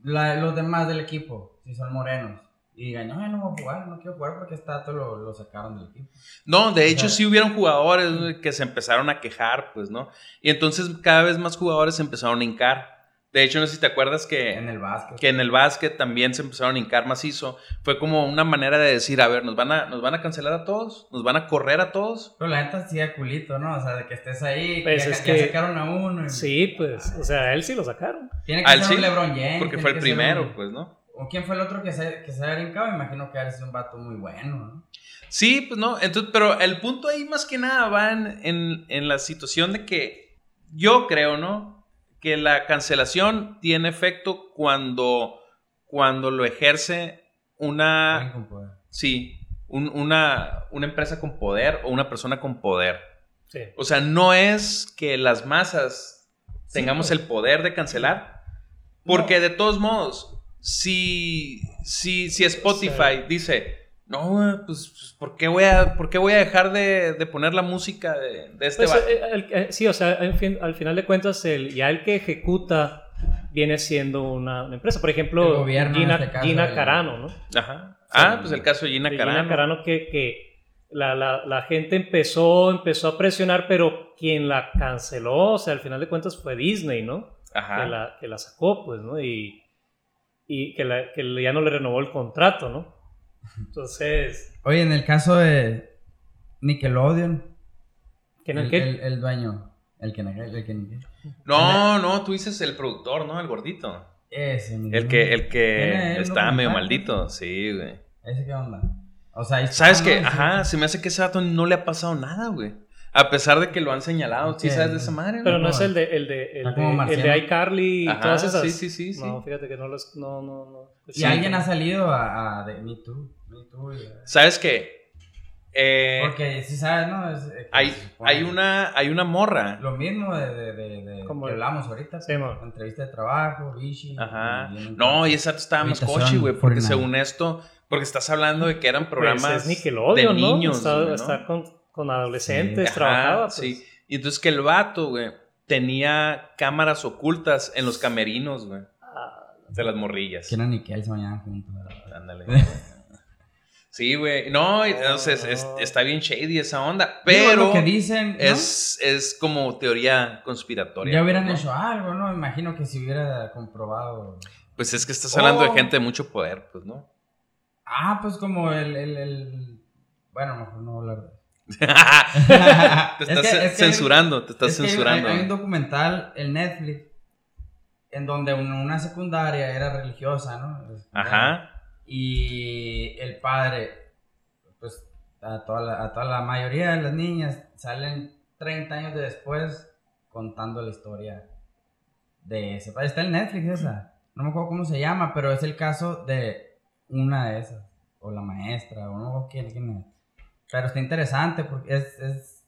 La- los demás del equipo, si son morenos, y digan, no, no voy a jugar, no quiero jugar porque está todo lo, lo sacaron del equipo. No, de hecho O sea- sí hubieron jugadores que se empezaron a quejar, pues, ¿no? Y entonces cada vez más jugadores se empezaron a hincar De hecho, no sé si te acuerdas que En el básquet. que en el básquet también se empezaron a hincar macizo. Fue como una manera de decir, a ver, nos van a, nos van a cancelar a todos, nos van a correr a todos. Pero la neta sí da culito, ¿no? O sea, de que estés ahí, Pues ya, es ya que- sacaron a uno. y- Sí, pues, o sea, a él sí lo sacaron. Tiene que Al ser sí, un LeBron James. Porque fue el que primero, un- pues, ¿no? ¿O quién fue el otro que se, que se había brincado? Me imagino que eres un vato muy bueno, ¿no? Sí, pues no. Entonces, pero el punto ahí más que nada va en, en- en la situación de que yo creo, ¿no? Que la cancelación tiene efecto cuando, cuando lo ejerce una, Alguien con poder. sí, un- una, una empresa con poder o una persona con poder. Sí. O sea, no es que las masas Sí, tengamos pues. el poder de cancelar. Porque de todos modos, si, si, si Spotify dice, no, pues, pues, ¿por, qué voy a, ¿por qué voy a dejar de, de poner la música de, de este Pues, eh, el- eh, sí, o sea, en fin- al final de cuentas, el, ya el que ejecuta viene siendo una, una empresa. Por ejemplo, gobierno, Gina, este Gina Carano, ¿no? Ajá. Ah, pues el caso de Gina De Carano. Gina Carano que, que la, la- la gente empezó, empezó a presionar, pero quien la canceló, o sea, al final de cuentas fue Disney, ¿no? Ajá. Que la, que la sacó, pues, ¿no? Y, y que, la- que ya no le renovó el contrato, ¿no? Entonces, Oye, en el caso de Nickelodeon, ¿quién es el, qué? el- el dueño, el que el que No, no, tú dices el productor, ¿no? El gordito. ese mismo. El que, el que está medio maldito. Sí, güey. ¿Ese qué onda? O sea, ¿Sabes qué? Ajá, se me hace que ese vato no le ha pasado nada, güey. A pesar de que lo han señalado. ¿Sí sabes de esa madre? Pero güey? no es el de, el de, el Está de, el de iCarly y Ajá, todas esas. sí, sí, sí, sí. No, fíjate que no los. No, no, no. Y Sí. alguien ha salido a, a de Me Too. Me Too y- ¿Sabes qué? Eh, Porque si sabes, ¿no? Es, eh, que hay, supone- hay, una, hay una morra. Lo mismo de, de, de, de Como que hablamos ahorita. Sí. Entrevista de trabajo, Vichy. Ajá. y No, y esa estaba más cochi, güey. Porque 49. según esto, porque estás hablando de que eran Pues programas es Nickelodeon, de ¿no? niños. Está, ¿no? está con, con adolescentes, trabajaba. Pues. sí. Y entonces que el vato, güey, tenía cámaras ocultas en los camerinos, güey. Ah, De las morrillas. Que eran Nickel se bañaban juntos. Ándale. Sí, güey. No, y entonces es- No. está bien shady esa onda. Digo, Pero lo que dicen, ¿no? es, es como teoría conspiratoria. Ya hubieran ¿no? hecho algo, ¿no? Me imagino que si hubiera comprobado. Pues es que estás hablando de Oh. gente de mucho poder, pues, ¿no? Ah, pues como el. el, el... Bueno, mejor no hablar de te Es estás que- es que- censurando, te estás Es hay- censurando. Hay, un documental en Netflix en donde una, secundaria era religiosa, ¿no? Ajá. Y el padre, pues a toda, la, a toda la mayoría de las niñas salen 30 años después contando la historia de ese padre. Está en Netflix esa. No me acuerdo cómo se llama, pero es el caso de una de esas. O la maestra, o no quién, quién es. Pero está interesante porque es, es,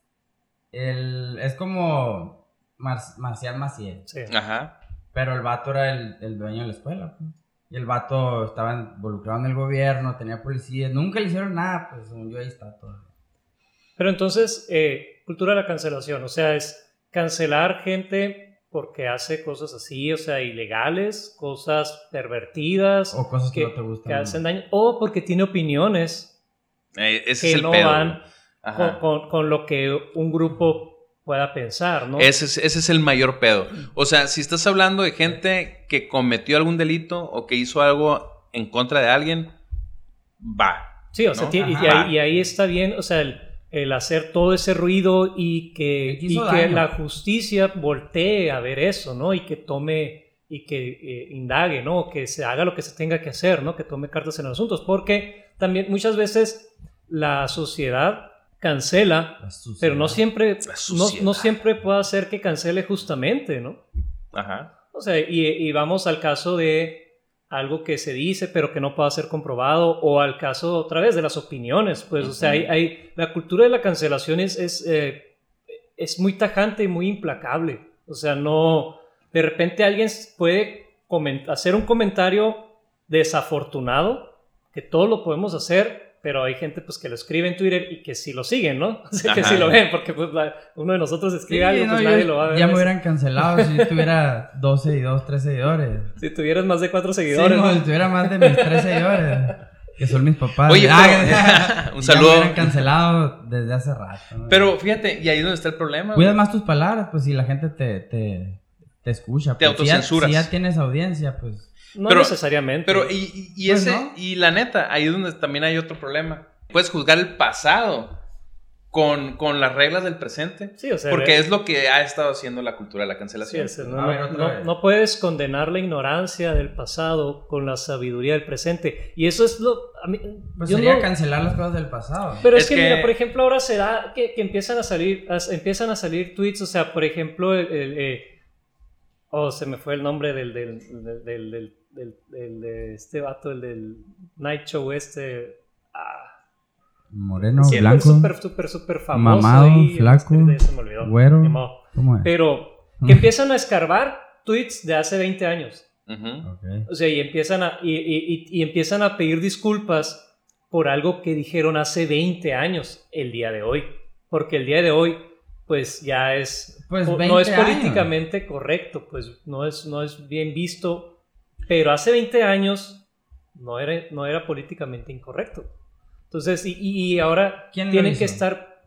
el, es como Mar- Marcial Maciel. sí. Ajá. Pero el vato era el, el dueño de la escuela. pues. Y el vato estaba involucrado en el gobierno, tenía policías. Nunca le hicieron nada, pues según yo ahí está todo. Pero entonces, eh, cultura de la cancelación, o sea, es cancelar gente porque hace cosas así, o sea, ilegales, cosas pervertidas, O cosas que, que, no te gustan. que hacen daño, o porque tiene opiniones Eh, ese que es el no pedo. van con, con- con lo que un grupo pueda pensar, ¿no? Ese es, ese es el mayor pedo. O sea, si estás hablando de gente que cometió algún delito o que hizo algo en contra de alguien, va. Sí, o sea, ¿no? ti- y, Ajá. ahí, y ahí está bien, o sea, el, el hacer todo ese ruido y que, y que la justicia voltee a ver eso, ¿no? Y que tome y que eh, indague, ¿no? Que se haga lo que se tenga que hacer, ¿no? Que tome cartas en los asuntos, porque también muchas veces la sociedad cancela, La pero no siempre, no, siempre puede hacer que cancele justamente, ¿no? Ajá. O sea, y, y vamos al caso de algo que se dice pero que no pueda ser comprobado o al caso otra vez de las opiniones. Pues, o sea, hay, hay- la cultura de la cancelación es, es, eh, es muy tajante y muy implacable. O sea, no, de repente alguien puede hacer un comentario desafortunado, que todos lo podemos hacer, pero hay gente pues que lo escribe en Twitter y que sí lo siguen, ¿no? O sea, que sí lo ven, porque pues la- uno de nosotros Sí, escribe algo, no, pues yo- nadie lo va a ver. Ya me hubieran cancelado si yo tuviera dos seguidores, tres seguidores. Si tuvieras más de cuatro Sí, seguidores, no, ¿no? si tuviera más de mis tres seguidores. Que son mis papás. Oye, Ah, pero- un ya saludo. me hubieran cancelado desde hace rato. ¿no? Pero fíjate, y ahí es donde está el problema. Cuida más tus palabras, pues si la gente te, te, te escucha. Te pues. Si ya- autocensuras. Si ya, tienes audiencia, pues. No Pero- necesariamente. Pero, y, y- y Pues ese, no. y la neta, ahí es donde también hay otro problema. Puedes juzgar el pasado con, con las reglas del presente. sí, o sea, Porque es lo que ha estado haciendo la cultura de la sí, cancelación. o sea, A no, ver, puedes condenar la ignorancia del pasado con la sabiduría del presente. Y eso es lo... a mí- Pues yo sería no- cancelar las cosas del pasado. Pero es, Es que, que- mira, por ejemplo, ahora será que, que empiezan a salir, empiezan a salir tweets, o sea, por ejemplo, el, el, eh, oh, se me fue el nombre del, del, del, del, del- del- del- de este vato, el del Night Show este, ah, Moreno, súper, blanco, súper, súper, súper famoso. mamado, ahí, flaco, este, se me olvidó, güero. ¿Cómo es? Pero Mm. que empiezan a escarbar tweets de hace 20 años. Ujú. Ok. O sea, y empiezan a, y, y- y- y empiezan a pedir disculpas por algo que dijeron hace 20 años el día de hoy. Porque el día de hoy, pues ya es. Pues no 20 es años. políticamente correcto, pues no es, no es bien visto. Pero hace 20 años no era, no era políticamente incorrecto. Entonces, y, y- ahora ¿Quién lo tienen que estar.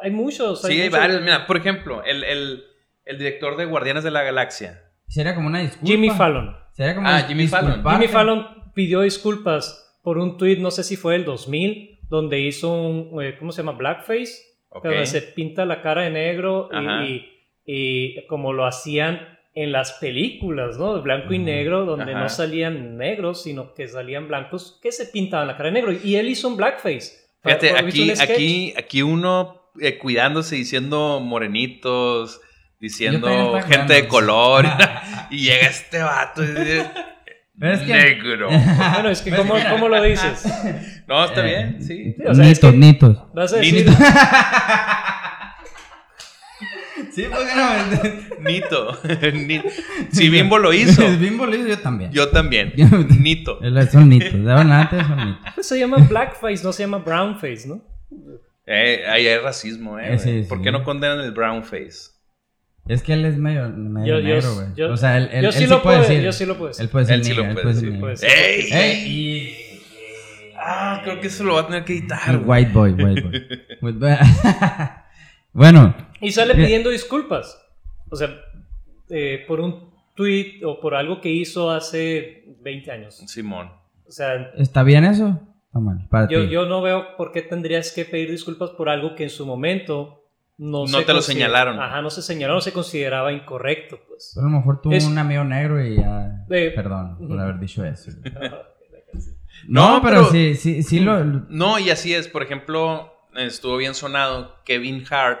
Hay muchos. Sí, hay varios. Mira, por ejemplo, el, el, el director de Guardianes de la Galaxia. Sería como una disculpa. Jimmy Fallon. Sería como Ah, Jimmy Fallon. Jimmy Fallon pidió disculpas por un tweet, no sé si fue el 2000, donde hizo un, eh, ¿cómo se llama? Blackface, Ok. donde se pinta la cara de negro y- y, y como lo hacían en las películas, ¿no? De blanco y negro, donde Ajá. no salían negros, sino que salían blancos que se pintaban la cara de negro. Y él hizo un blackface. Fíjate, un aquí, uno eh, cuidándose, diciendo morenitos, diciendo gente de color. y llega este vato y dice, Pero es que- negro. Bueno, es que ¿cómo, cómo lo dices? No, está Eh, bien, sí. Sí, o sea, es nitos, que- nitos. Vas a decir, Nito. Sí, porque no. Nito. Ni- Si Bimbo lo hizo, El Bimbo lo hizo yo también. yo también. Nito. Son nitos. De adelante son nitos. pues se llama blackface, no se llama brownface, ¿no? Eh, ahí hay racismo, ¿eh? Eh, sí, güey. sí. ¿Por qué no condenan el brown face? Es que él es medio, medio Yo- negro, güey. yo- O sea, él, él, yo él sí lo puedo puede decir, yo sí lo puedo decir. Él puede decir Él sí lo puede decir. puede. ¡Ey! Ey. Ah, creo que eso lo va a tener que editar. White boy, white boy. White boy. bueno, Y sale pidiendo disculpas. O sea, eh, por un tweet o por algo que hizo hace 20 años. Simón. O sea, ¿está bien eso? Está mal, para yo, ti. yo no veo por qué tendrías que pedir disculpas por algo que en su momento no, No se te lo señalaron. Ajá, no se señaló, no se consideraba incorrecto, pues. Pero a lo mejor tuvo Es- un amigo negro y ya... Eh, Perdón por haber dicho eso. No, No, pero, pero- sí, sí, sí lo... No, y así es. Por ejemplo, estuvo bien sonado. Kevin Hart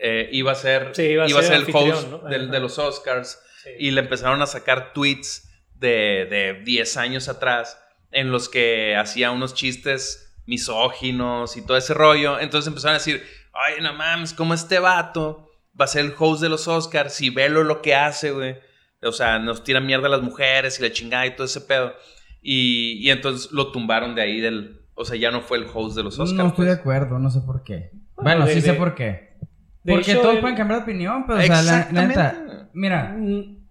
eh, iba a ser, Sí, iba a iba ser ser el host de los Oscars. Sí. Y le empezaron a sacar tweets de, de 10 años atrás en los que hacía unos chistes misóginos y todo ese rollo. Entonces empezaron a decir, ay, no mames, como este vato va a ser el host de los Oscars y velo lo que hace, güey. O sea, nos tira mierda a las mujeres y la chingada y todo ese pedo. Y, y entonces lo tumbaron de ahí del... O sea, ya no fue el host de los Oscars. no estoy de pues. acuerdo, no sé por qué. Bueno, Bueno, de- sí sé por qué. Porque hecho, todos pueden cambiar de opinión, pero o sea, la, neta... Mira, Mm.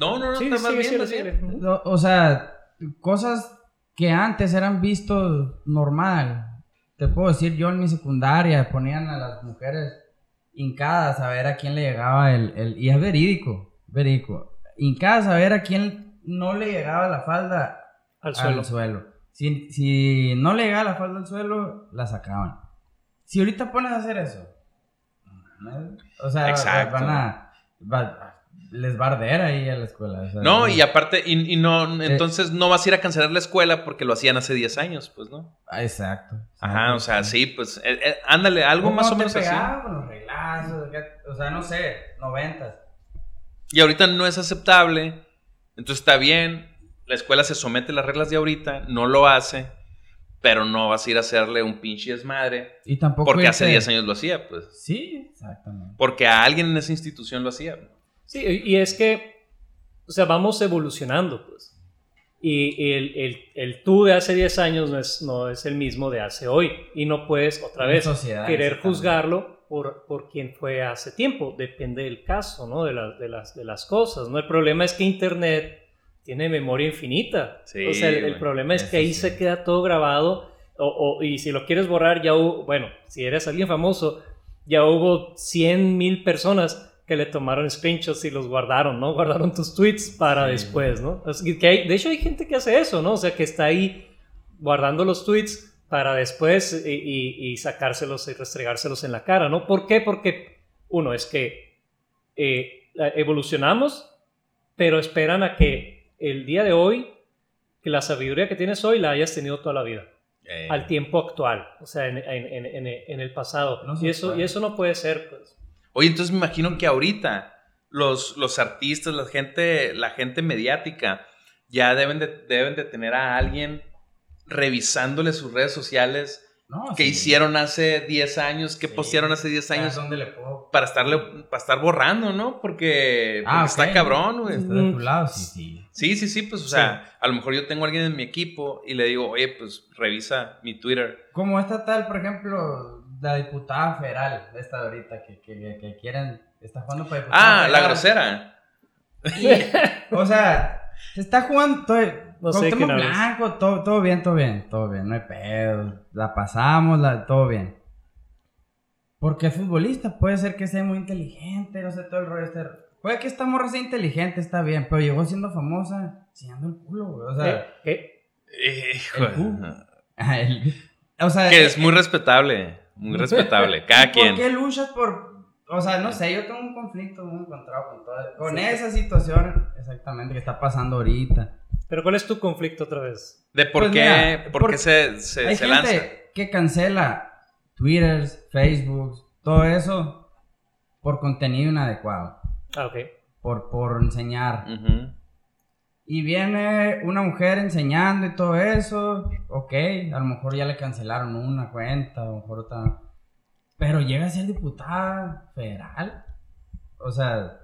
No, no, no, Sí, está más sigue, bien, sigue, más bien. O, sea, cosas que antes eran vistos normal. Te puedo decir, yo en mi secundaria ponían a las mujeres hincadas a ver a quién le llegaba el... el y es verídico, verídico. Hincadas a ver a quién no le llegaba la falda al suelo. al suelo. Si, si no le llegaba la falda al suelo, la sacaban. Si ahorita pones a hacer eso, o sea, Exacto. van a... va- les va a arder ahí a la escuela. o sea, No, y aparte, y, y no, entonces no vas a ir a cancelar la escuela porque lo hacían hace 10 años, pues, ¿no? Exacto. Ajá, o sea, sí, pues, eh, eh, ándale, algo ¿Cómo más o menos así. pegaba los reglazos? ¿Qué? O sea, no sé, noventas. Y ahorita no es aceptable, entonces está bien, la escuela se somete a las reglas de ahorita, no lo hace, pero no vas a ir a hacerle un pinche desmadre Y tampoco porque hace irte- 10 años lo hacía, pues. Sí, exactamente. Porque a alguien en esa institución lo hacía. Sí, y es que, o sea, vamos evolucionando, pues. Y el, el, el tú de hace 10 años no es, no es el mismo de hace hoy. Y no puedes, otra vez, sociedad, querer juzgarlo por, por quien fue hace tiempo. Depende del caso, ¿no? De, las de, las, de las cosas, ¿no? El problema es que Internet tiene memoria infinita. Sí, o sea, el, problema es que ahí sí. se queda todo grabado. O, o- y si lo quieres borrar, ya hubo, bueno, si eres alguien famoso, ya hubo 100 mil personas que le tomaron screenshots y los guardaron, ¿no? Guardaron tus tweets para después, ¿no? que hay, de hecho hay gente que hace eso, ¿no? O sea, que está ahí guardando los tweets para después y, sacárselos y restregárselos en la cara, ¿no? ¿Por qué? Porque uno es que eh, evolucionamos, pero esperan a que el día de hoy, que la sabiduría que tienes hoy la hayas tenido toda la vida. Eh. Al tiempo actual, o sea, en, el pasado. y, eso, y eso no puede ser, pues. Oye, entonces me imagino que ahorita los, los artistas, la gente, la gente mediática, ya deben de, deben de tener a alguien revisándole sus redes sociales que hicieron hace 10 años, que postearon hace 10 años. Para, estarle, para estar borrando, ¿no? Porque, ah, está cabrón, güey. Está de tu lado, sí, sí. Sí, sí, sí, pues, o sea, a lo mejor yo tengo a alguien en mi equipo y le digo, oye, pues, revisa mi Twitter. Como esta tal, por ejemplo, la diputada federal, esta de ahorita, que, que, que quieren, está jugando para diputada Ah, la grosera. o sea, se está jugando, no sé qué blanco, todo, todo bien, todo bien, todo bien, no hay pedo. La pasamos, la, todo bien. Porque es futbolista, puede ser que sea muy inteligente, no sé, todo el rollo. Este, puede que esta morra sea inteligente, está bien, pero llegó siendo famosa enseñando el culo, güey. O sea, ¿Qué? o sea, que es muy respetable, muy respetable, cada quien. ¿Por qué luchas por o sea, no sé, yo tengo un conflicto muy encontrado con, toda, con esa situación exactamente que está pasando ahorita. Pero ¿cuál es tu conflicto otra vez? De por pues qué, por qué se, se, hay gente que cancela Twitter, Facebook, todo eso por contenido inadecuado. Ah, ok. Por, por enseñar. Y viene una mujer enseñando y todo eso. Ok, a lo mejor ya le cancelaron una cuenta, a lo mejor otra. Pero llega a ser diputada federal. O sea.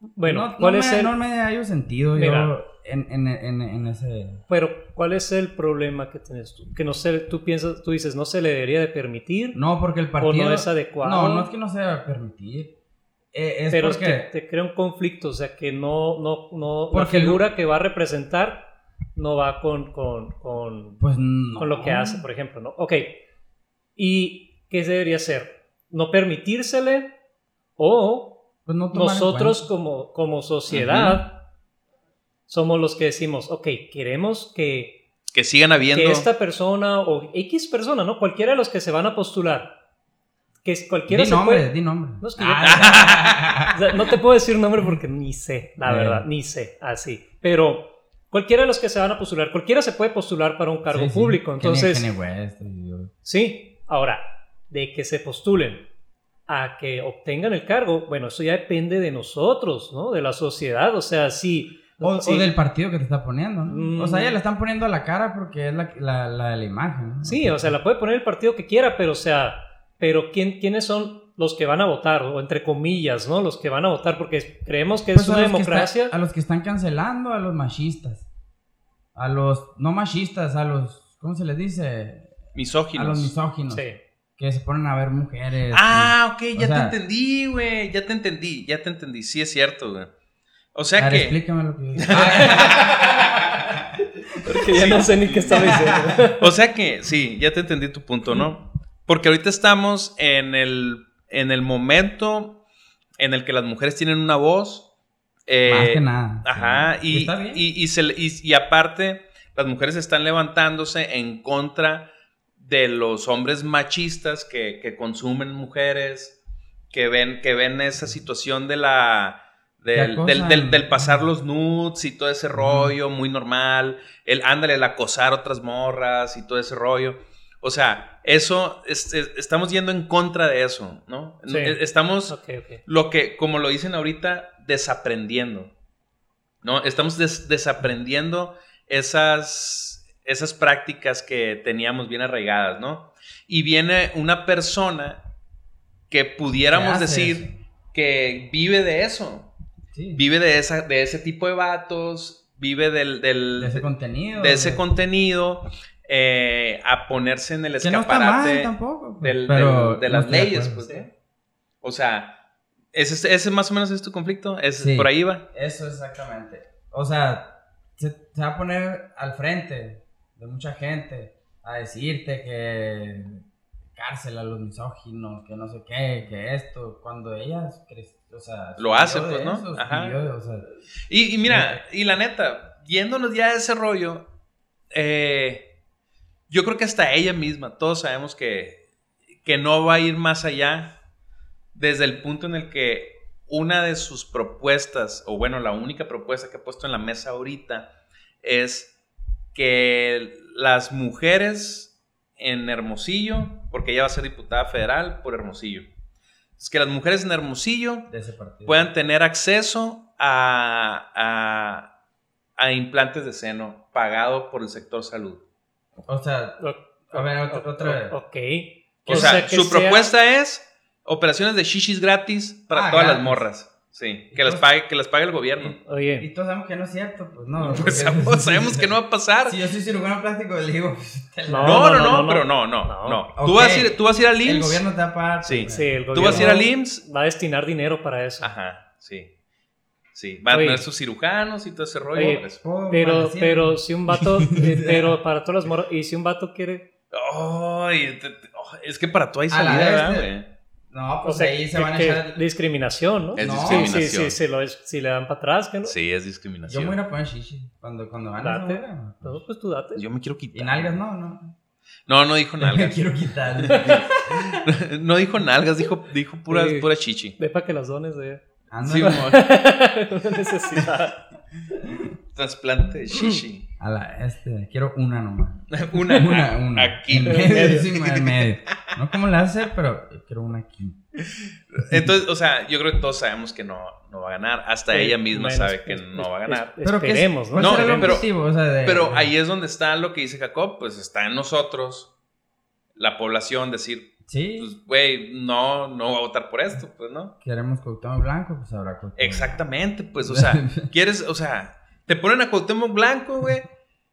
Bueno, ¿cuál es el.? No me ha sentido yo en, en, en, ese... Pero, ¿cuál es el problema que tienes tú? Que no se, tú piensas, tú dices, no se le debería de permitir. No, porque el partido... O no es adecuado. No, no es que no se deba permitir. Eh, es pero porque... es que te crea un conflicto, o sea, que no, no, no, porque la figura que va a representar no va con, con, con, pues con lo que hace, por ejemplo, ¿no? Ok. ¿Y qué debería hacer? ¿No permitírsele o pues no nosotros como, como sociedad somos los que decimos, ok, queremos que... Que sigan habiendo... Que esta persona o X persona, ¿no? Cualquiera de los que se van a postular. Que cualquiera di nombre, di nombre. No, es que ah. no te puedo decir nombre porque ni sé, la verdad, ni sé, así. Pero cualquiera de los que se van a postular, cualquiera se puede postular para un cargo público. Entonces, sí, ahora, de que se postulen a que obtengan el cargo, bueno, eso ya depende de nosotros, ¿no? De la sociedad. O sea, si o, del partido que te está poniendo, ¿no? O sea, ya le están poniendo a la cara porque es la, la, la de la imagen, Sí, o sea, la puede poner el partido que quiera, pero o sea, pero ¿quién, ¿quiénes son los que van a votar? O entre comillas, ¿no? Los que van a votar porque creemos que es pues una democracia. a los que están cancelando, a los machistas. A los, no machistas, a los, ¿cómo se les dice? Misóginos. A los misóginos. Sí. Que se ponen a ver mujeres. Ah, ok, ya te entendí, güey. Ya te entendí, ya te entendí. Sí, es cierto, güey. O sea que. Explícame lo que. Porque ya no sé ni qué estaba diciendo. o sea que, sí, ya te entendí tu punto, ¿no? Porque ahorita estamos en el, en el momento en el que las mujeres tienen una voz. Eh, Más que nada. Ajá. Y, y, y, aparte, las mujeres están levantándose en contra de los hombres machistas que, que consumen mujeres, que ven, que ven esa situación de la del, del, pasar los nudes y todo ese rollo, muy normal. El ándale, el acosar otras morras y todo ese rollo. O sea, eso, estamos yendo en contra de eso, ¿no? E, estamos, lo que, como lo dicen ahorita, desaprendiendo, ¿no? Estamos desaprendiendo esas, esas prácticas que teníamos bien arraigadas, ¿no? Y viene una persona que pudiéramos decir que vive de eso, Vive de, esa, de ese tipo de vatos, vive del... del de ese contenido. De ese contenido. Eh, a ponerse en el escaparate tampoco, pues. de las leyes. Pues, O sea, ese, ese más o menos es tu conflicto. ¿Es, ¿Por ahí va? Eso exactamente. O sea, se, va a poner al frente de mucha gente a decirte que cárcel a los misóginos, que no sé qué, que esto, cuando ellas, o sea, Lo hace, escribió de pues, ¿no? eso, Ajá. escribió de- o sea, Y, y mira, y la neta, yéndonos ya a ese rollo, eh, yo creo que hasta ella misma, todos sabemos que, que no va a ir más allá desde el punto en el que una de sus propuestas, o bueno, la única propuesta que ha puesto en la mesa ahorita, es que las mujeres en Hermosillo, porque ella va a ser diputada federal por Hermosillo, es que las mujeres en Hermosillo puedan tener acceso a, a, a implantes de seno pagado por el sector salud. O sea, O- A ver, otra- o- otra- o- Ok. O sea, que su sea- propuesta es operaciones de shishis gratis para Ah, todas las gratis. morras. Sí, que las pague, que las pague el gobierno. y Oye, todos sabemos que no es cierto, pues no. Pues sabemos, sabemos que no va a pasar. Si yo soy cirujano plástico, le digo, No, No, no, no, no, no, pero no. no, no, No. no. Tú, vas a ir, tú vas a ir al el IMSS. gobierno te va a pagar. Sí. pues, sí, el Tú vas a ir gobierno al IMSS. Va a destinar dinero para eso. Ajá, sí. Sí, van a tener sus cirujanos y todo ese rollo. Oye, oh, Pero, pero si un vato, eh, pero para todas las morras, y si un vato quiere, Ay, te- te- oh, es que para tú hay A salida, vez, ¿verdad, este- güey? No, o pues sea, ahí se que- van a echar. discriminación, ¿no? Es No. Sí, discriminación. sí, sí, se lo es- si le dan para atrás, que no. Sí, es Yo discriminación. me voy a a poner shishi cuando, cuando van a Date. hora. No, pues tú date. Yo me quiero quitar. Y nalgas no, no. No, no dijo Me nalgas. quiero quitar. no dijo nalgas, dijo, dijo pura, Sí. pura chichi. Ve para que las dones de Sí, una necesidad. trasplante de chichi. a la, este, quiero una nomás. Una, Una, una. aquí. En medio, sí, en medio. No como la hacer, pero quiero una aquí. Entonces, o sea, yo creo que todos sabemos que no, no va a ganar. Hasta ella misma sabe que es- no va a ganar. es- Pero que es- Esperemos, ¿no? ¿cuál No, pero- objetivo? O sea, de- Pero ahí es donde está lo que dice Jacob, pues está en nosotros, la población, decir, Sí, pues, güey, no, no va a votar por esto, pues, ¿no? queremos Cuauhtémoc Blanco, pues habrá Cuauhtémoc Exactamente, pues, o sea, quieres, o sea, te ponen a Cuauhtémoc Blanco, güey.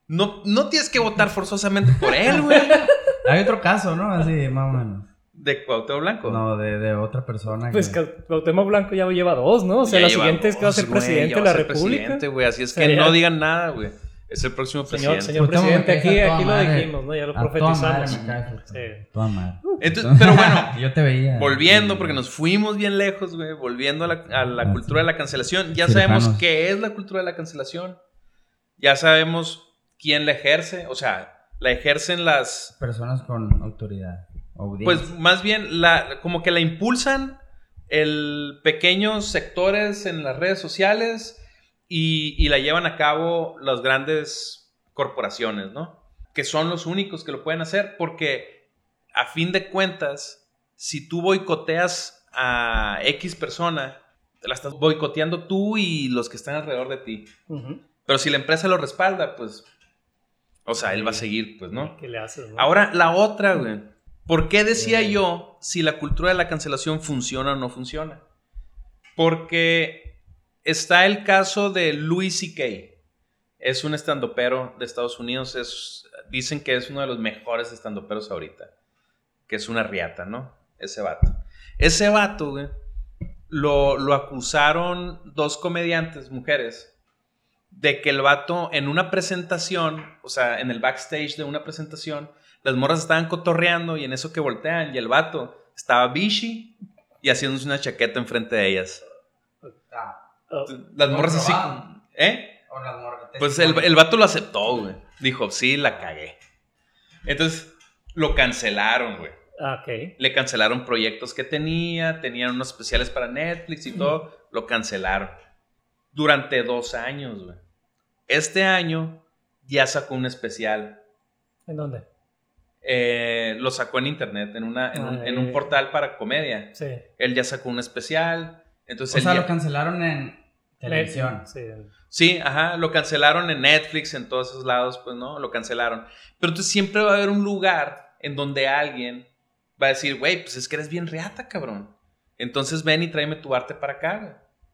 No, no tienes que votar forzosamente por él, güey. Hay otro caso, ¿no? Así, más o menos. De Cuauhtémoc Blanco. No, de, de otra persona. Pues que... Cuauhtémoc Blanco ya lleva dos, ¿no? O sea, Ya la siguiente es que va a ser presidente ya de va la a ser República. presidente, güey, así es que Sería- no digan nada, güey. Es el próximo Señor, presidente. señor Cuauhtémoc presidente, aquí, aquí lo dijimos, ¿no? Ya lo A toda profetizamos. madre me cae, Sí. Toda madre. Entonces, pero bueno, Yo te veía. volviendo, porque nos fuimos bien lejos, güey, volviendo a la, a la Ah, cultura de la cancelación, ya Cirujanos. sabemos qué es la cultura de la cancelación. Ya sabemos quién la ejerce, o sea, la ejercen las, Personas con autoridad. audiencia. Pues más bien, la, como que la impulsan el pequeños sectores en las redes sociales y, y la llevan a cabo las grandes corporaciones, ¿no? Que son los únicos que lo pueden hacer porque a fin de cuentas, si tú boicoteas a X persona, te la estás boicoteando tú y los que están alrededor de ti. Pero si la empresa lo respalda, pues, o sea, él va a seguir, pues, ¿no? ¿Qué le haces? Ahora, la otra, güey. ¿Por qué decía yo si la cultura de la cancelación funciona o no funciona? Porque está el caso de Louis C.K. Es un estandopero de Estados Unidos. Es, dicen que es uno de los mejores estandoperos ahorita. Que es una riata, ¿no? Ese vato. Ese vato, güey, lo, lo acusaron dos comediantes, mujeres, de que el vato en una presentación, o sea, en el backstage de una presentación, las morras estaban cotorreando y en eso que voltean y el vato estaba bichi y haciéndose una chaqueta enfrente de ellas. Ah, Las morras así. ¿eh? Pues el, el vato lo aceptó, güey. Dijo, sí, la cagué. Entonces, lo cancelaron, güey. ah, ok. Le cancelaron proyectos que tenía, tenían unos especiales para Netflix y todo, lo cancelaron. Durante dos años, güey. Este año ya sacó un especial. ¿En dónde? Eh, lo sacó en internet, en, una, en, un, Ah, en un eh. portal para comedia. Sí. Él ya sacó un especial. Entonces O sea, ya- lo cancelaron en televisión. Sí. Sí, ajá, lo cancelaron en Netflix, en todos esos lados, pues no, lo cancelaron. Pero entonces siempre va a haber un lugar en donde alguien va a decir, güey, pues es que eres bien reata, cabrón. Entonces ven y tráeme tu arte para acá, güey.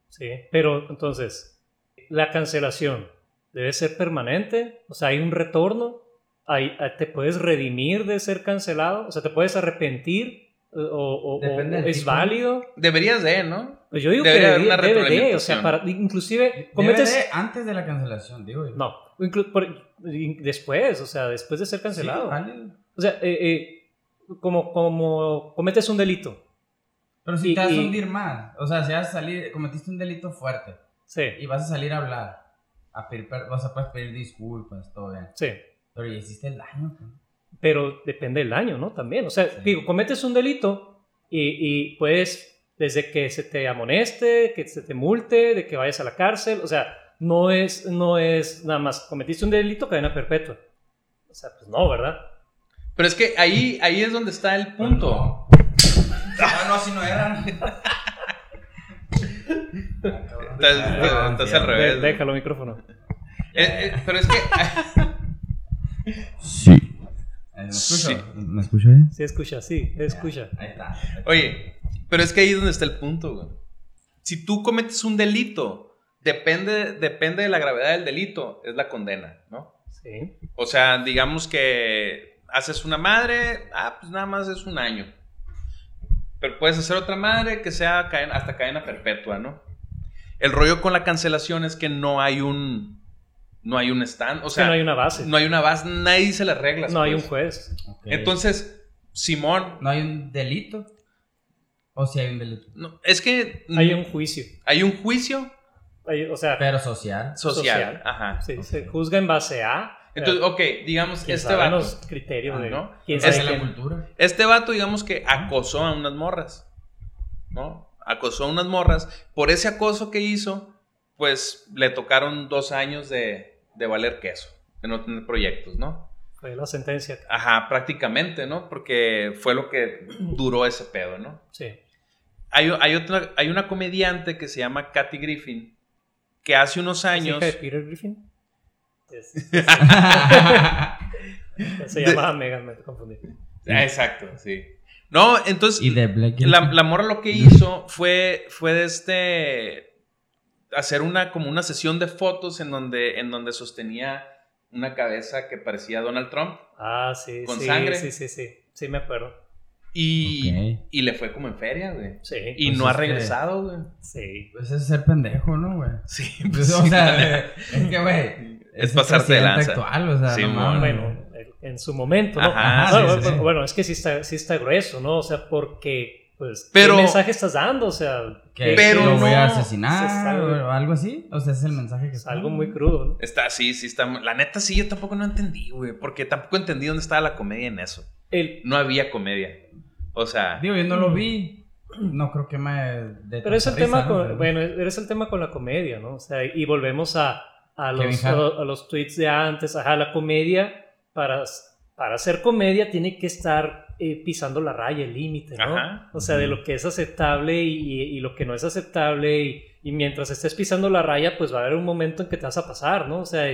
Sí. Pero entonces, la cancelación debe ser permanente. O sea, hay un retorno. Hay, ¿Te puedes redimir de ser cancelado? O sea, ¿te puedes arrepentir? ¿O, o- es tipo. válido? Deberías de, ¿no? Pues yo digo Debería que haber una debe, de, o sea, para, inclusive Debe cometes... de antes de la cancelación, digo. yo. No, inclu- por- después, o sea, después de ser Sí, cancelado. válido. O sea, eh, eh, como, como cometes un delito. Pero si Y- te vas a hundir más, o sea, si vas a salir, cometiste un delito fuerte Sí, y vas a salir a hablar, a pedir, sea, puedes pedir disculpas, todo bien. sí. Pero ya hiciste el daño. pues. Pero depende del daño, ¿no? También. O sea, Sí. digo, cometes un delito y, y puedes, desde que se te amoneste, que se te multe, de que vayas a la cárcel, o sea, no es, no es nada más, cometiste un delito, cadena perpetua. O sea, pues no, ¿verdad? Pero es que ahí, ahí es donde está el punto. Ah, no, así no era. Estás, estás al revés. déjalo micrófono. Eh, eh, pero es que. Sí. ¿Me escucho? Sí. ¿Me escucho bien? Sí, escucha, sí, escucha. Ahí está. Oye, pero es que ahí es donde está el punto, güey. Si tú cometes un delito, depende, depende de la gravedad del delito, es la condena, ¿no? Sí. O sea, digamos que haces una madre, ah, pues nada más es un año. Pero puedes hacer otra madre que sea cadena- hasta cadena perpetua, ¿no? El rollo con la cancelación es que no hay un. No hay un stand. O sea, sea, no hay una base. no hay una base, nadie dice las reglas. No hay un pues. juez. Ok. Entonces, Simón. ¿No hay un delito? ¿O si hay un delito? no, es que. Hay un juicio. hay un juicio Hay- o sea, Pero social. social. Social. Ajá. sí, se juzga en base a. Entonces, ok, digamos, quién este sabe vato. los criterios Ah, de. ¿no? ¿Quién sabe es la cultura. Este vato, digamos que acosó a unas morras, ¿no? Acosó a unas morras. Por ese acoso que hizo, pues le tocaron dos años de, de valer queso, de no tener proyectos, ¿no? Fue la sentencia. Ajá, prácticamente, ¿no? Porque fue lo que duró ese pedo, ¿no? Sí. Hay, hay, otra, hay una comediante que se llama Kathy Griffin, que hace unos ¿Es años... hija de Peter Griffin? Es- y se llamaba Megan, me confundí. Ah, exacto, sí. No, entonces... de Black La, la morra lo que hizo fue, fue de este hacer una como una sesión de fotos en donde, en donde sostenía una cabeza que parecía Donald Trump Ah, sí, ¿Con sí, sangre? sí, sí, sí. Sí, me acuerdo. y, y le fue como en feria, güey. Sí. Y Pues no ha que- regresado, güey. Sí. Pues es ser pendejo, ¿no, güey? Sí, Pues, pues, o sea, es que, güey. Es el pasarte de lanza. actual, o sea, Sí, no. Bueno, en su momento, ¿no? Ajá, Bueno, sí, sí, bueno, sí. bueno, es que sí está, sí está grueso, ¿no? O sea, porque, pues, Pero- ¿qué mensaje estás dando? O sea, que Pero lo voy a asesinar o algo así. O sea, es el mensaje que es está. algo muy crudo, ¿no? Está, sí, sí, está. La neta, sí, yo tampoco no entendí, güey. Porque tampoco entendí dónde estaba la comedia en eso. El, No había comedia. O sea, Digo, yo no lo vi. No creo que me. pero es el tema con, bueno, es el tema con la comedia, ¿no? O sea, y volvemos a, a, los, a, a los tweets de antes, ajá, la comedia, para, para hacer comedia tiene que estar eh, pisando la raya, el límite, ¿no? Ajá. O sea, de lo que es aceptable y, y lo que no es aceptable y, y mientras estés pisando la raya, pues va a haber un momento en que te vas a pasar, ¿no? O sea,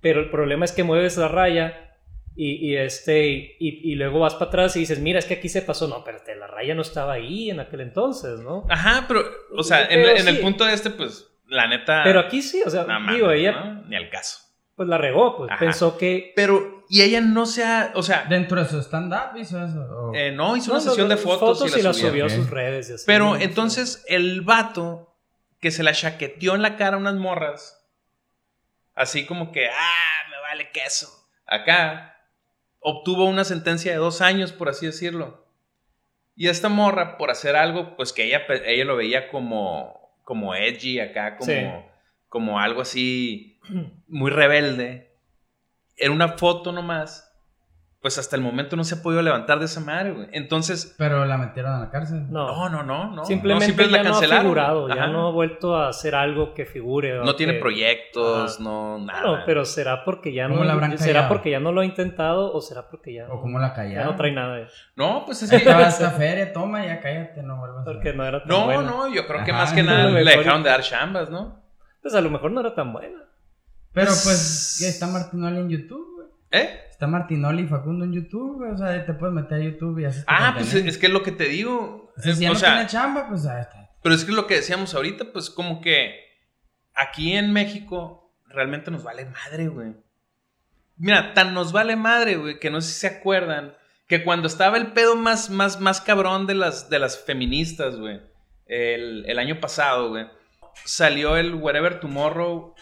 pero el problema es que mueves la raya y, y este, y, y luego vas para atrás y dices, mira, es que aquí se pasó. No, pero la raya no estaba ahí en aquel entonces, ¿no? ajá, pero, o sea, en, el punto de este, pues, la neta. Pero aquí sí, o sea, no ella ¿no? Ni al caso. pues la regó, pues Ajá. pensó que... Pero, y ella no se ha, o sea, Dentro de su stand-up hizo eso. eh, no, hizo No, una sesión no, de fotos, y la subió. subió a sus redes. y así, Pero ¿no? entonces el vato que se la chaqueteó en la cara a unas morras, así como que, ah, me vale queso. Acá obtuvo una sentencia de dos años, por así decirlo. Y esta morra, por hacer algo, pues que ella, ella lo veía como, como edgy acá, como, Sí. como algo así muy rebelde. En una foto nomás, pues hasta el momento no se ha podido levantar de esa madre, güey. Entonces, Pero la metieron a la cárcel. No, no, no, no, no. simplemente no, ya no ha cancelaron. figurado, ya Ajá. no ha vuelto a hacer algo que figure. No tiene que- proyectos, Ajá. no, nada. No, pero será porque ya ¿Cómo no la habrán será callado? porque ya no lo ha intentado o será porque ya, O como la ya callaron. no trae nada. No, pues es que. Estaba esta feria, toma, ya cállate, no vuelvas a Porque no era tan no, buena. no, yo creo que más que nada le dejaron de dar chambas, ¿no? Pues a lo mejor no era tan buena. Pero pues, ¿qué? Está Martinoli en YouTube. ¿Eh? Está Martinoli y Facundo en YouTube. O sea, te puedes meter a YouTube y haces Ah, pues es que es lo que te digo. O sea, si ya o no sea, tiene chamba, pues ahí está. pero es que lo que decíamos ahorita, pues como que aquí en México realmente nos vale madre, güey. Mira, tan nos vale madre, güey, que no sé si se acuerdan que cuando estaba el pedo más, más, más cabrón de las, de las feministas, güey, el, el año pasado, güey, salió el Wherever Tomorrow.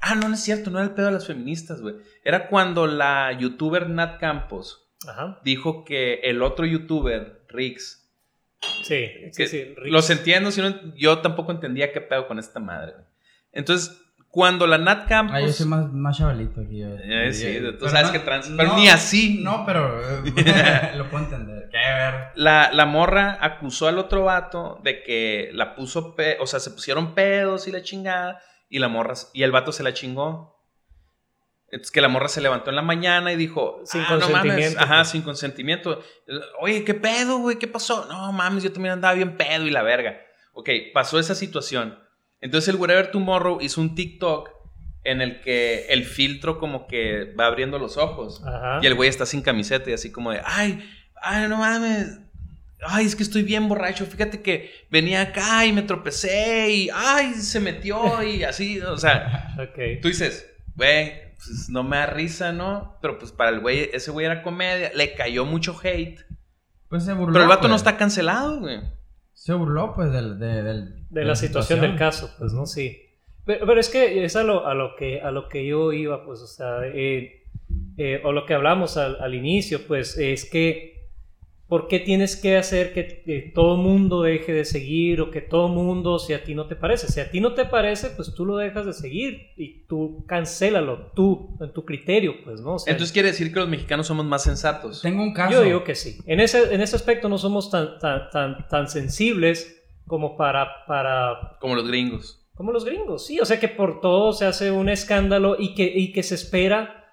Ah, no, no es cierto, no era el pedo de las feministas, güey. Era cuando la youtuber Nat Campos Ajá. dijo que el otro youtuber, Rix, Sí, sí, que sí. Los entiendo, si no- yo tampoco entendía qué pedo con esta madre. Entonces, cuando la Nat Campos... Ah, yo soy más, más chavalito aquí. yo- Eh, sí, yo- tú pero sabes no- que trans... no, Pero ni así. No, pero eh, lo puedo entender. Qué ver. La, la morra acusó al otro vato de que la puso, pe- o sea, se pusieron pedos y la chingada, y la morra, y el vato se la chingó. Es que la morra se levantó en la mañana y dijo, Sin "Ah, no mames, consentimiento, ajá, pues. sin consentimiento. Oye, ¿qué pedo, güey? ¿Qué pasó? No mames, yo también andaba bien pedo y la verga. Ok, pasó esa situación. Entonces el Wherever Tomorrow hizo un TikTok en el que el filtro como que va abriendo los ojos. Ajá. Y el güey está sin camiseta y así como de, ay, ay, no mames. Ay, es que estoy bien borracho. Fíjate que venía acá y me tropecé y, ay, se metió y así. O sea, Ok. tú dices, güey, pues no me da risa, ¿no? Pero pues para el güey, ese güey era comedia. Le cayó mucho hate. Pues se burló. Pero el vato no pues. está cancelado, güey. Se burló, pues, del, de, del- de la situación del caso, pues, ¿no? Sí. Pero, pero es que es a lo, a lo que a lo que yo iba, pues, o sea, eh, eh, o lo que hablamos al, al inicio, pues, es que ¿por qué tienes que hacer que, que todo mundo deje de seguir o que todo mundo, si a ti no te parece? Si a ti no te parece, pues tú lo dejas de seguir y tú cancélalo, tú, en tu criterio, pues, ¿no? O sea, Entonces quiere decir que los mexicanos somos más sensatos. Tengo un caso. yo digo que sí. En ese, en ese aspecto no somos tan, tan, tan, tan sensibles como para, para Como los gringos. como los gringos, sí, o sea que por todo se hace un escándalo y que, y que se espera,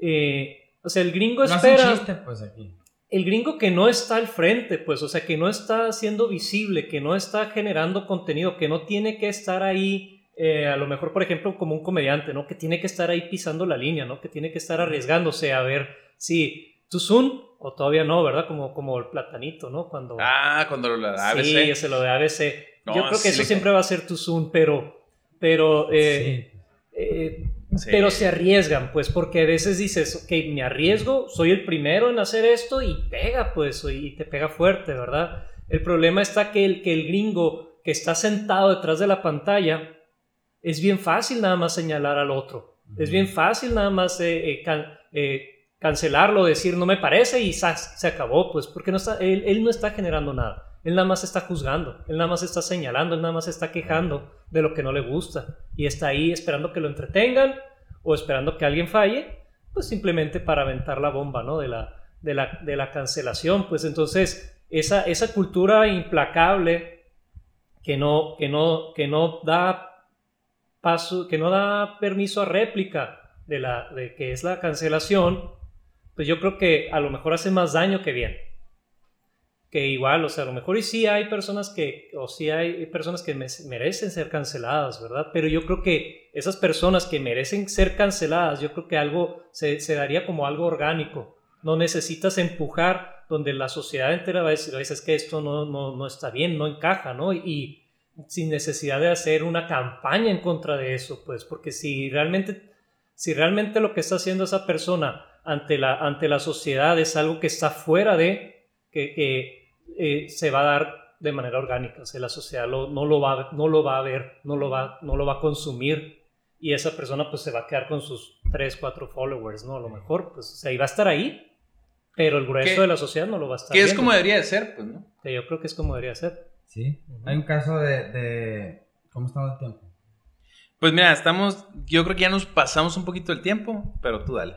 eh, o sea, el gringo No hace un espera, chiste, pues, aquí. El gringo que no está al frente, pues, o sea, que no está siendo visible, que no está generando contenido, que no tiene que estar ahí, eh, a lo mejor, por ejemplo, como un comediante, ¿no? Que tiene que estar ahí pisando la línea, ¿no? Que tiene que estar arriesgándose a ver si tú Zoom o todavía no, ¿verdad? Como, como el platanito, ¿no? Cuando... Ah, cuando la ABC. Sí, ese lo de ABC. No, Yo creo sí que eso siempre va a ser tu Zoom, pero, pero, eh, Sí. eh, Sí. pero se arriesgan, pues, porque a veces dices, ok, me arriesgo, soy el primero en hacer esto y pega, pues, y te pega fuerte, ¿verdad? El problema está que el, que el gringo que está sentado detrás de la pantalla, es bien fácil nada más señalar al otro. Es bien fácil nada más eh, eh, can- eh, cancelarlo, decir no me parece y ¡zas! se acabó, pues, porque no está, él, él no está generando nada. Él nada más está juzgando, él nada más está señalando, él nada más está quejando de lo que no le gusta y está ahí esperando que lo entretengan o esperando que alguien falle, pues simplemente para aventar la bomba, ¿no? De la, de la, de la cancelación, pues entonces esa, esa cultura implacable que no, que no, que no da paso, que no da permiso a réplica de, la, de que es la cancelación, pues yo creo que a lo mejor hace más daño que bien. Que igual, o sea, a lo mejor y sí hay personas que, o sí hay personas que me- merecen ser canceladas, ¿verdad? Pero yo creo que esas personas que merecen ser canceladas, yo creo que algo se, daría como algo orgánico. No necesitas empujar donde la sociedad entera va a decir, "Oye, es que esto no, no, no está bien, no encaja, ¿no? Y, sin necesidad de hacer una campaña en contra de eso, pues, porque si realmente, si realmente lo que está haciendo esa persona ante la, ante la sociedad es algo que está fuera de, que, que, eh, se va a dar de manera orgánica, o sea, la sociedad lo- no, lo va, a- no lo va a ver, no lo va, no lo va a consumir y esa persona pues se va a quedar con sus 3, 4 followers, ¿no? A lo mejor, pues, o sea, y va a estar ahí, pero el grueso Que- de la sociedad no lo va a estar Que es viendo. como debería de ser, pues, ¿no? Que yo creo que es como debería ser. Sí. Ujú. Hay un caso de, de... ¿Cómo estamos de tiempo? Pues mira, estamos, yo creo que ya nos pasamos un poquito el tiempo, pero tú dale.